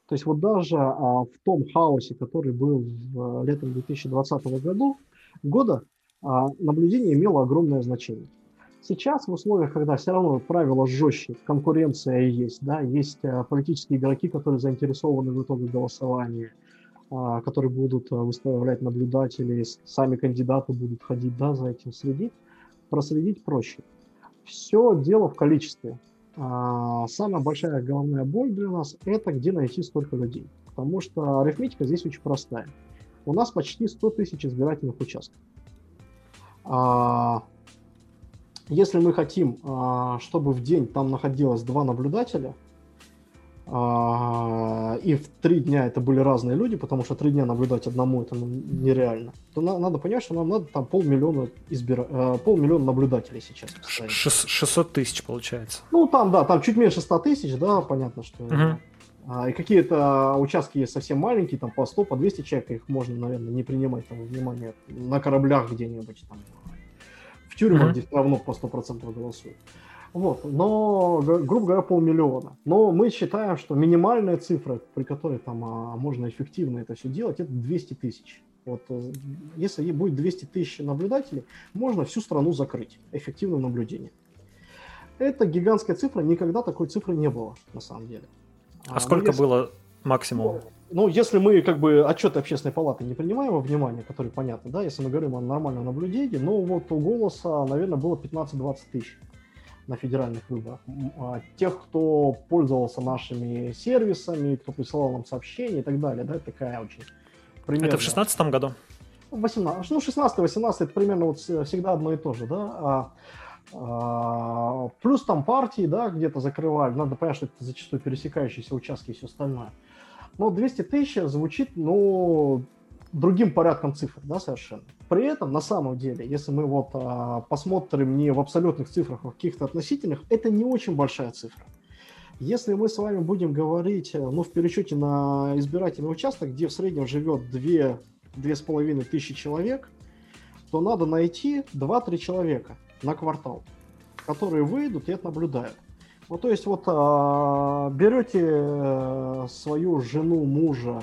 То есть вот даже в том хаосе, который был летом 2020 году, года, наблюдение имело огромное значение. Сейчас в условиях, когда все равно правила жестче, конкуренция есть, да, есть политические игроки, которые заинтересованы в итоге голосования – которые будут выставлять наблюдателей, сами кандидаты будут ходить, да, за этим следить, проследить проще. Все дело в количестве. А, самая большая головная боль для нас – это где найти столько людей. Потому что арифметика здесь очень простая. У нас почти 100 тысяч избирательных участков. А, если мы хотим, а, чтобы в день там находилось два наблюдателя, и в три дня это были разные люди, потому что три дня наблюдать одному это ну, нереально, то на, надо понять, что нам надо там полмиллиона, избира... Э, полмиллиона наблюдателей сейчас. 600 тысяч получается. Ну там, да, там чуть меньше 100 тысяч, да, понятно, что... Угу. А, и какие-то участки есть совсем маленькие, там по 100, по 200 человек, их можно, наверное, не принимать там, внимание на кораблях где-нибудь, там, в тюрьмах, mm-hmm. где все равно по 100% голосуют. Вот, но, грубо говоря, полмиллиона. Но мы считаем, что минимальная цифра, при которой там а, можно эффективно это все делать, это 200 тысяч. Вот, э, если будет 200 тысяч наблюдателей, можно всю страну закрыть эффективным наблюдением. Это гигантская цифра, никогда такой цифры не было, на самом деле. А, а сколько если... было максимум? Ну, ну, если мы как бы отчеты общественной палаты не принимаем во внимание, которые понятны, да, если мы говорим о нормальном наблюдении, ну вот у голоса, наверное, было 15-20 тысяч на федеральных выборах. А тех, кто пользовался нашими сервисами, кто присылал нам сообщения и так далее, да, такая очень примерно... Это в шестнадцатом году? 18, ну, 16-18 это примерно вот всегда одно и то же, да. А а, плюс там партии, да, где-то закрывали. Надо понять, что это зачастую пересекающиеся участки и все остальное. Но 200 тысяч звучит, ну, другим порядком цифр, да, совершенно. При этом, на самом деле, если мы вот а, посмотрим не в абсолютных цифрах, а в каких-то относительных, это не очень большая цифра. Если мы с вами будем говорить, э, ну, в пересчете на избирательный участок, где в среднем живет 2-2,5 тысячи человек, то надо найти 2-3 человека – на квартал, которые выйдут и это наблюдают. Ну, то есть вот а, берете э, свою жену, мужа,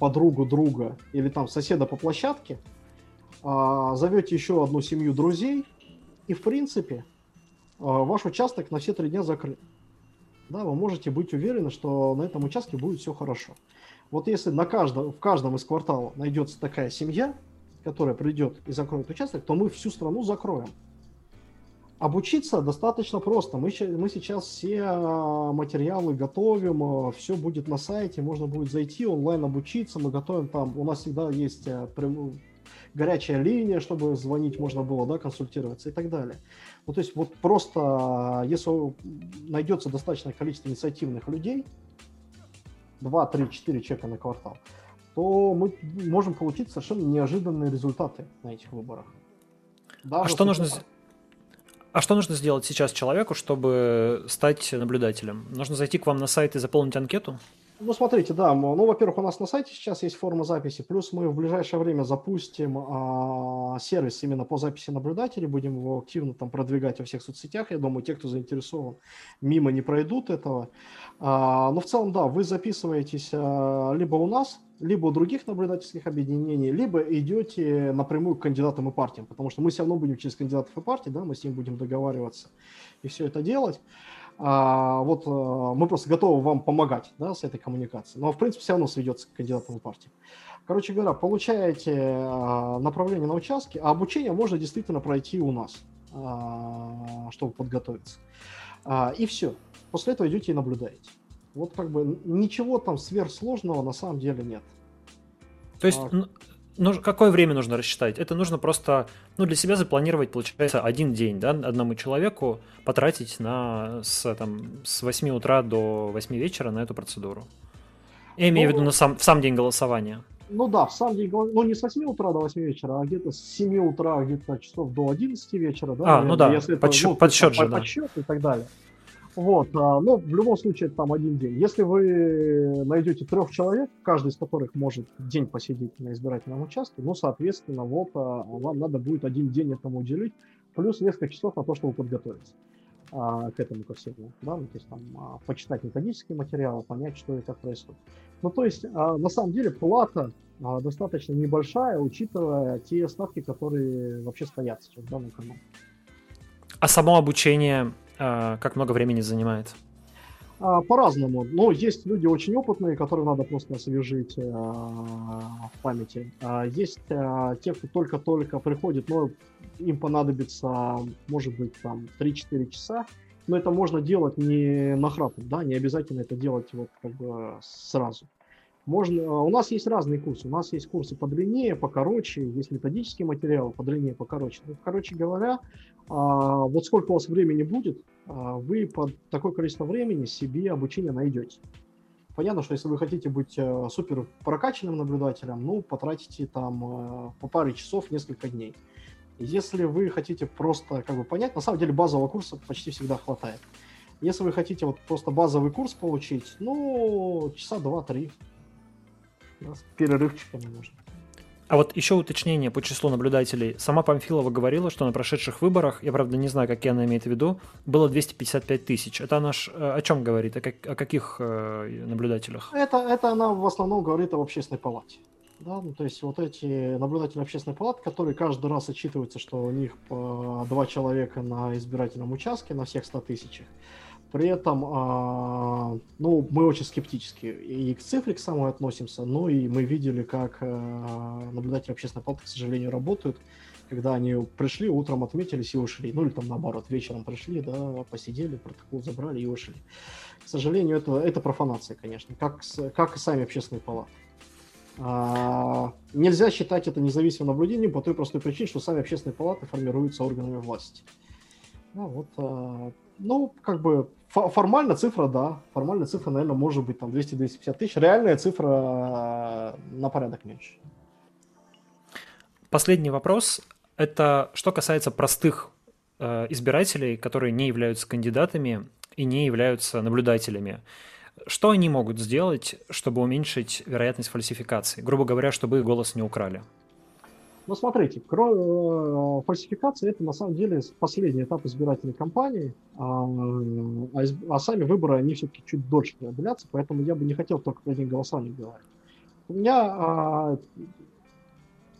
подругу друга или там соседа по площадке, а, зовете еще одну семью друзей, и в принципе а, ваш участок на все три дня закрыт. Да, вы можете быть уверены, что на этом участке будет все хорошо. Вот если на каждом, в каждом из кварталов найдется такая семья, которая придет и закроет участок, то мы всю страну закроем. Обучиться достаточно просто. Мы, мы сейчас все а, материалы готовим, а, все будет на сайте, можно будет зайти онлайн обучиться. Мы готовим там, у нас всегда есть а, горячая линия, чтобы звонить можно было, да, консультироваться и так далее. Ну, то есть вот просто, если найдется достаточное количество инициативных людей, 2, 3, 4 человека на квартал, то мы можем получить совершенно неожиданные результаты на этих выборах. Даже а что нужно, а что нужно сделать сейчас человеку, чтобы стать наблюдателем? Нужно зайти к вам на сайт и заполнить анкету? Ну, смотрите, да, ну, во-первых, у нас на сайте сейчас есть форма записи, плюс мы в ближайшее время запустим а, сервис именно по записи наблюдателей, будем его активно там продвигать во всех соцсетях, я думаю, те, кто заинтересован, мимо не пройдут этого. А, но в целом, да, вы записываетесь а, либо у нас, либо у других наблюдательских объединений, либо идете напрямую к кандидатам и партиям, потому что мы все равно будем через кандидатов и партий, да, мы с ним будем договариваться и все это делать. А, вот а, мы просто готовы вам помогать да, с этой коммуникацией. Но, в принципе, все равно сведется к кандидатам и партиям. Короче говоря, получаете а, направление на участке, а обучение можно действительно пройти у нас, а, чтобы подготовиться. А, и все. После этого идете и наблюдаете. Вот как бы ничего там сверхсложного на самом деле нет. То есть, а... ну, какое время нужно рассчитать? Это нужно просто, ну, для себя запланировать, получается, один день, да, одному человеку потратить на, с, там, с 8 утра до 8 вечера на эту процедуру. Я имею ну, в виду на сам, в сам день голосования. Ну да, в сам день, ну не с 8 утра до 8 вечера, а где-то с 7 утра, где-то часов до 11 вечера, да? А, ну да, если подсчет, это, ну, подсчет же, подсчет да. и так далее. Вот, а, но в любом случае это там один день. Если вы найдете трех человек, каждый из которых может день посидеть на избирательном участке, ну, соответственно, вот а, вам надо будет один день этому уделить, плюс несколько часов на то, чтобы подготовиться а, к этому ко всему, да, ну, то есть там а, почитать методические материалы, понять, что и как происходит. Ну, то есть, а, на самом деле, плата а, достаточно небольшая, учитывая те ставки, которые вообще стоят сейчас в данном канале. А само обучение как много времени занимает? А, по-разному. Но есть люди очень опытные, которые надо просто освежить а, в памяти. А, есть а, те, кто только-только приходит, но им понадобится, может быть, там 3-4 часа. Но это можно делать не нахрапом, да, не обязательно это делать вот как бы сразу. Можно, у нас есть разные курсы. У нас есть курсы подлиннее, покороче, есть методические материалы подлиннее, покороче. Ну, короче говоря, вот сколько у вас времени будет, а, вы под такое количество времени себе обучение найдете. Понятно, что если вы хотите быть э, супер прокачанным наблюдателем, ну, потратите там э, по паре часов несколько дней. Если вы хотите просто как бы понять, на самом деле базового курса почти всегда хватает. Если вы хотите вот просто базовый курс получить, ну, часа два-три. Да, с перерывчиками можно. А вот еще уточнение по числу наблюдателей. Сама Памфилова говорила, что на прошедших выборах, я правда не знаю, какие она имеет в виду, было 255 тысяч. Это она ж, э, о чем говорит? О, как, о каких э, наблюдателях? Это, это она в основном говорит об общественной палате. Да, ну, то есть вот эти наблюдатели общественной палаты, которые каждый раз отчитываются, что у них по два человека на избирательном участке на всех 100 тысячах. При этом, а, ну, мы очень скептически и к цифре к самой относимся, но и мы видели, как а, наблюдатели общественной палаты, к сожалению, работают, когда они пришли, утром отметились и ушли. Ну, или там наоборот, вечером пришли, да, посидели, протокол забрали и ушли. К сожалению, это, это профанация, конечно, как, как и сами общественные палаты. А, нельзя считать это независимым наблюдением по той простой причине, что сами общественные палаты формируются органами власти. Ну, вот, а, ну, как бы формально цифра, да. Формально цифра, наверное, может быть там 200-250 тысяч. Реальная цифра э, на порядок меньше. Последний вопрос. Это что касается простых э, избирателей, которые не являются кандидатами и не являются наблюдателями. Что они могут сделать, чтобы уменьшить вероятность фальсификации? Грубо говоря, чтобы их голос не украли. Ну, смотрите, э, фальсификация – это на самом деле последний этап избирательной кампании, а, а, а сами выборы, они все-таки чуть дольше длятся, поэтому я бы не хотел только про день голосования говорить. У меня а,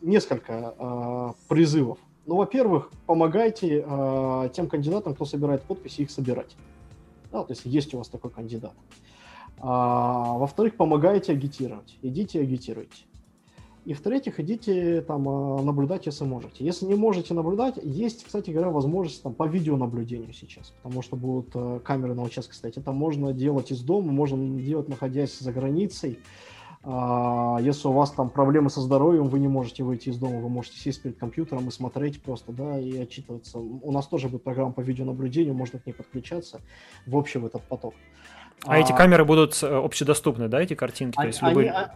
несколько а, призывов. Ну, во-первых, помогайте а, тем кандидатам, кто собирает подписи, их собирать. Да, то есть есть у вас такой кандидат. А, во-вторых, помогайте агитировать. Идите агитируйте. И в-третьих, идите там а, наблюдать, если можете. Если не можете наблюдать, есть, кстати говоря, возможность там по видеонаблюдению сейчас, потому что будут э, камеры на участке стоять. Это можно делать из дома, можно делать, находясь за границей. А, если у вас там проблемы со здоровьем, вы не можете выйти из дома, вы можете сесть перед компьютером и смотреть просто, да, и отчитываться. У нас тоже будет программа по видеонаблюдению, можно к ней подключаться в общий в этот поток. А, а эти камеры будут э, общедоступны, да, эти картинки? Они, То есть любой... они,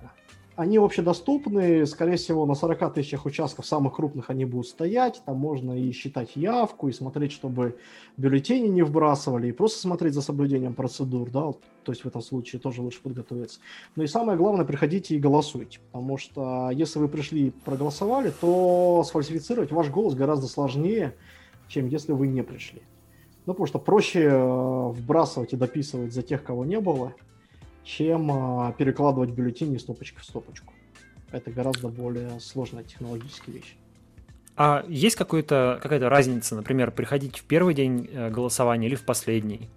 они общедоступны, скорее всего, на 40 тысячах участков самых крупных они будут стоять, там можно и считать явку, и смотреть, чтобы бюллетени не вбрасывали, и просто смотреть за соблюдением процедур, да, то есть в этом случае тоже лучше подготовиться. Ну и самое главное, приходите и голосуйте, потому что если вы пришли и проголосовали, то сфальсифицировать ваш голос гораздо сложнее, чем если вы не пришли. Ну, потому что проще э, вбрасывать и дописывать за тех, кого не было, чем а, перекладывать бюллетени из стопочки в стопочку. Это гораздо более сложная технологическая вещь. А есть какая-то какая разница, например, приходить в первый день э, голосования или в последний?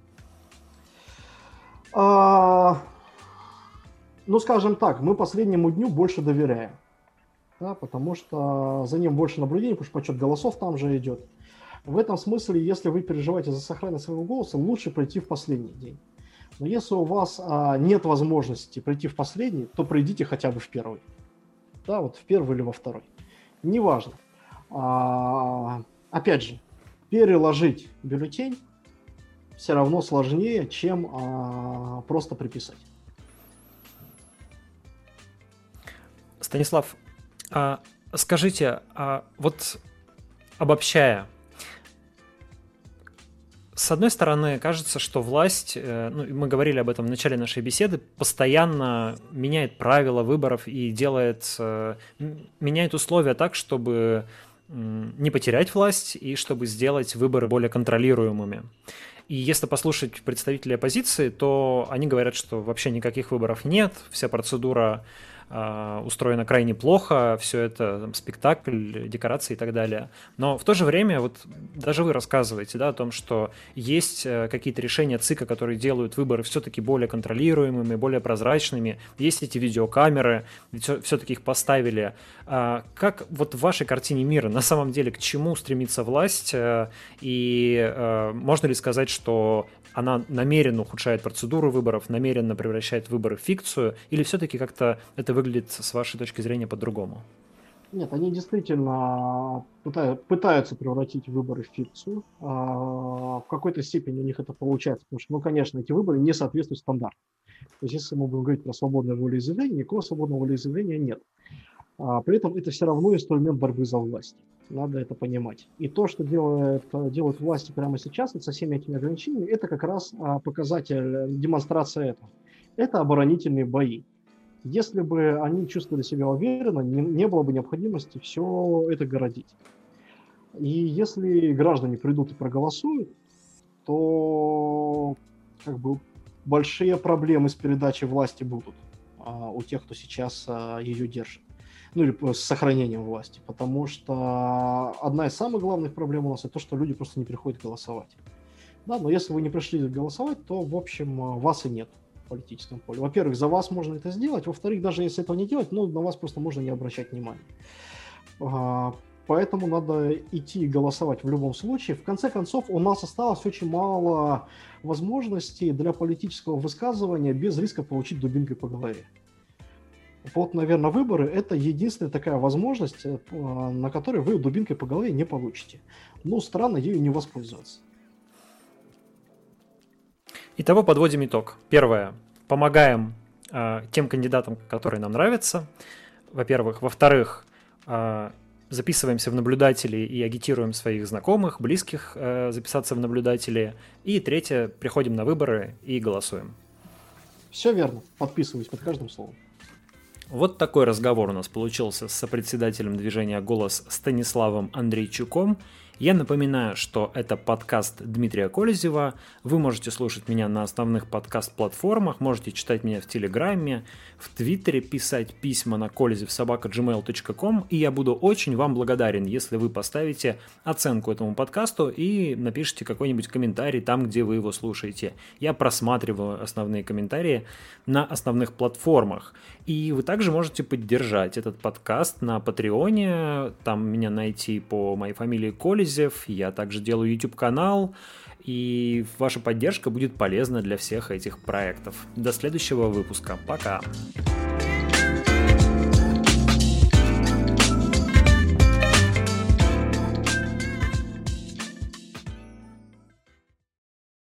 А, ну, скажем так, мы последнему дню больше доверяем. Да, потому что за ним больше наблюдений, потому что подсчет голосов там же идет. В этом смысле, если вы переживаете за сохранность своего голоса, лучше пройти в последний день. Но если у вас а, нет возможности прийти в последний, то пройдите хотя бы в первый. Да, вот в первый или во второй. Неважно. А, опять же, переложить бюллетень все равно сложнее, чем а, просто приписать. Станислав, а, скажите, а вот обобщая, с одной стороны, кажется, что власть, э, ну, мы говорили об этом в начале нашей беседы, постоянно меняет правила выборов и делает, э, меняет условия так, чтобы не потерять власть и чтобы сделать выборы более контролируемыми. И если послушать представителей оппозиции, то они говорят, что вообще никаких выборов нет, вся процедура устроено крайне плохо, все это там, спектакль, декорации и так далее. Но в то же время, вот даже вы рассказываете да, о том, что есть э, какие-то решения ЦИКа, которые делают выборы все-таки более контролируемыми, более прозрачными. Есть эти видеокамеры, все-таки их поставили. А как вот в вашей картине мира на самом деле к чему стремится власть? Э, и э, можно ли сказать, что она намеренно ухудшает процедуру выборов, намеренно превращает выборы в фикцию, или все-таки как-то это выглядит с вашей точки зрения по-другому? Нет, они действительно пытаются превратить выборы в фикцию. А, в какой-то степени у них это получается, потому что, ну, конечно, эти выборы не соответствуют стандартам. То есть, если мы будем говорить про свободное волеизъявление, никакого свободного волеизъявления нет. А при этом это все равно инструмент борьбы за власть. Надо это понимать. И то, что делает, делают власти прямо сейчас со всеми этими ограничениями, это как раз а, показатель, демонстрация этого. Это оборонительные бои. Если бы они чувствовали себя уверенно, не, не было бы необходимости все это городить. И если граждане придут и проголосуют, то как бы большие проблемы с передачей власти будут а, у тех, кто сейчас а, ее держит ну или с сохранением власти, потому что одна из самых главных проблем у нас это то, что люди просто не приходят голосовать. Да, но если вы не пришли голосовать, то, в общем, вас и нет политическом поле. Во-первых, за вас можно это сделать, во-вторых, даже если этого не делать, ну, на вас просто можно не обращать внимания. А, поэтому надо идти голосовать в любом случае. В конце концов, у нас осталось очень мало возможностей для политического высказывания без риска получить дубинкой по голове вот, наверное, выборы – это единственная такая возможность, э, на которой вы дубинкой по голове не получите. Ну, странно ею не воспользоваться. Итого подводим итог. Первое. Помогаем э, тем кандидатам, которые нам нравятся. Во-первых. Во-вторых, э, записываемся в наблюдатели и агитируем своих знакомых, близких э, записаться в наблюдатели. И третье. Приходим на выборы и голосуем. Все верно. Подписываюсь под каждым словом. Вот такой разговор у нас получился с сопредседателем движения «Голос» Станиславом Андрейчуком – я напоминаю, что это подкаст Дмитрия Колезева. Вы можете слушать меня на основных подкаст-платформах, можете читать меня в Телеграме, в Твиттере, писать письма на колезевсобака.gmail.com, и я буду очень вам благодарен, если вы поставите оценку этому подкасту и напишите какой-нибудь комментарий там, где вы его слушаете. Я просматриваю основные комментарии на основных платформах. И вы также можете поддержать этот подкаст на Патреоне, там меня найти по моей фамилии Колезев, Колезев, я также делаю YouTube-канал, и ваша поддержка будет полезна для всех этих проектов. До следующего выпуска. Пока!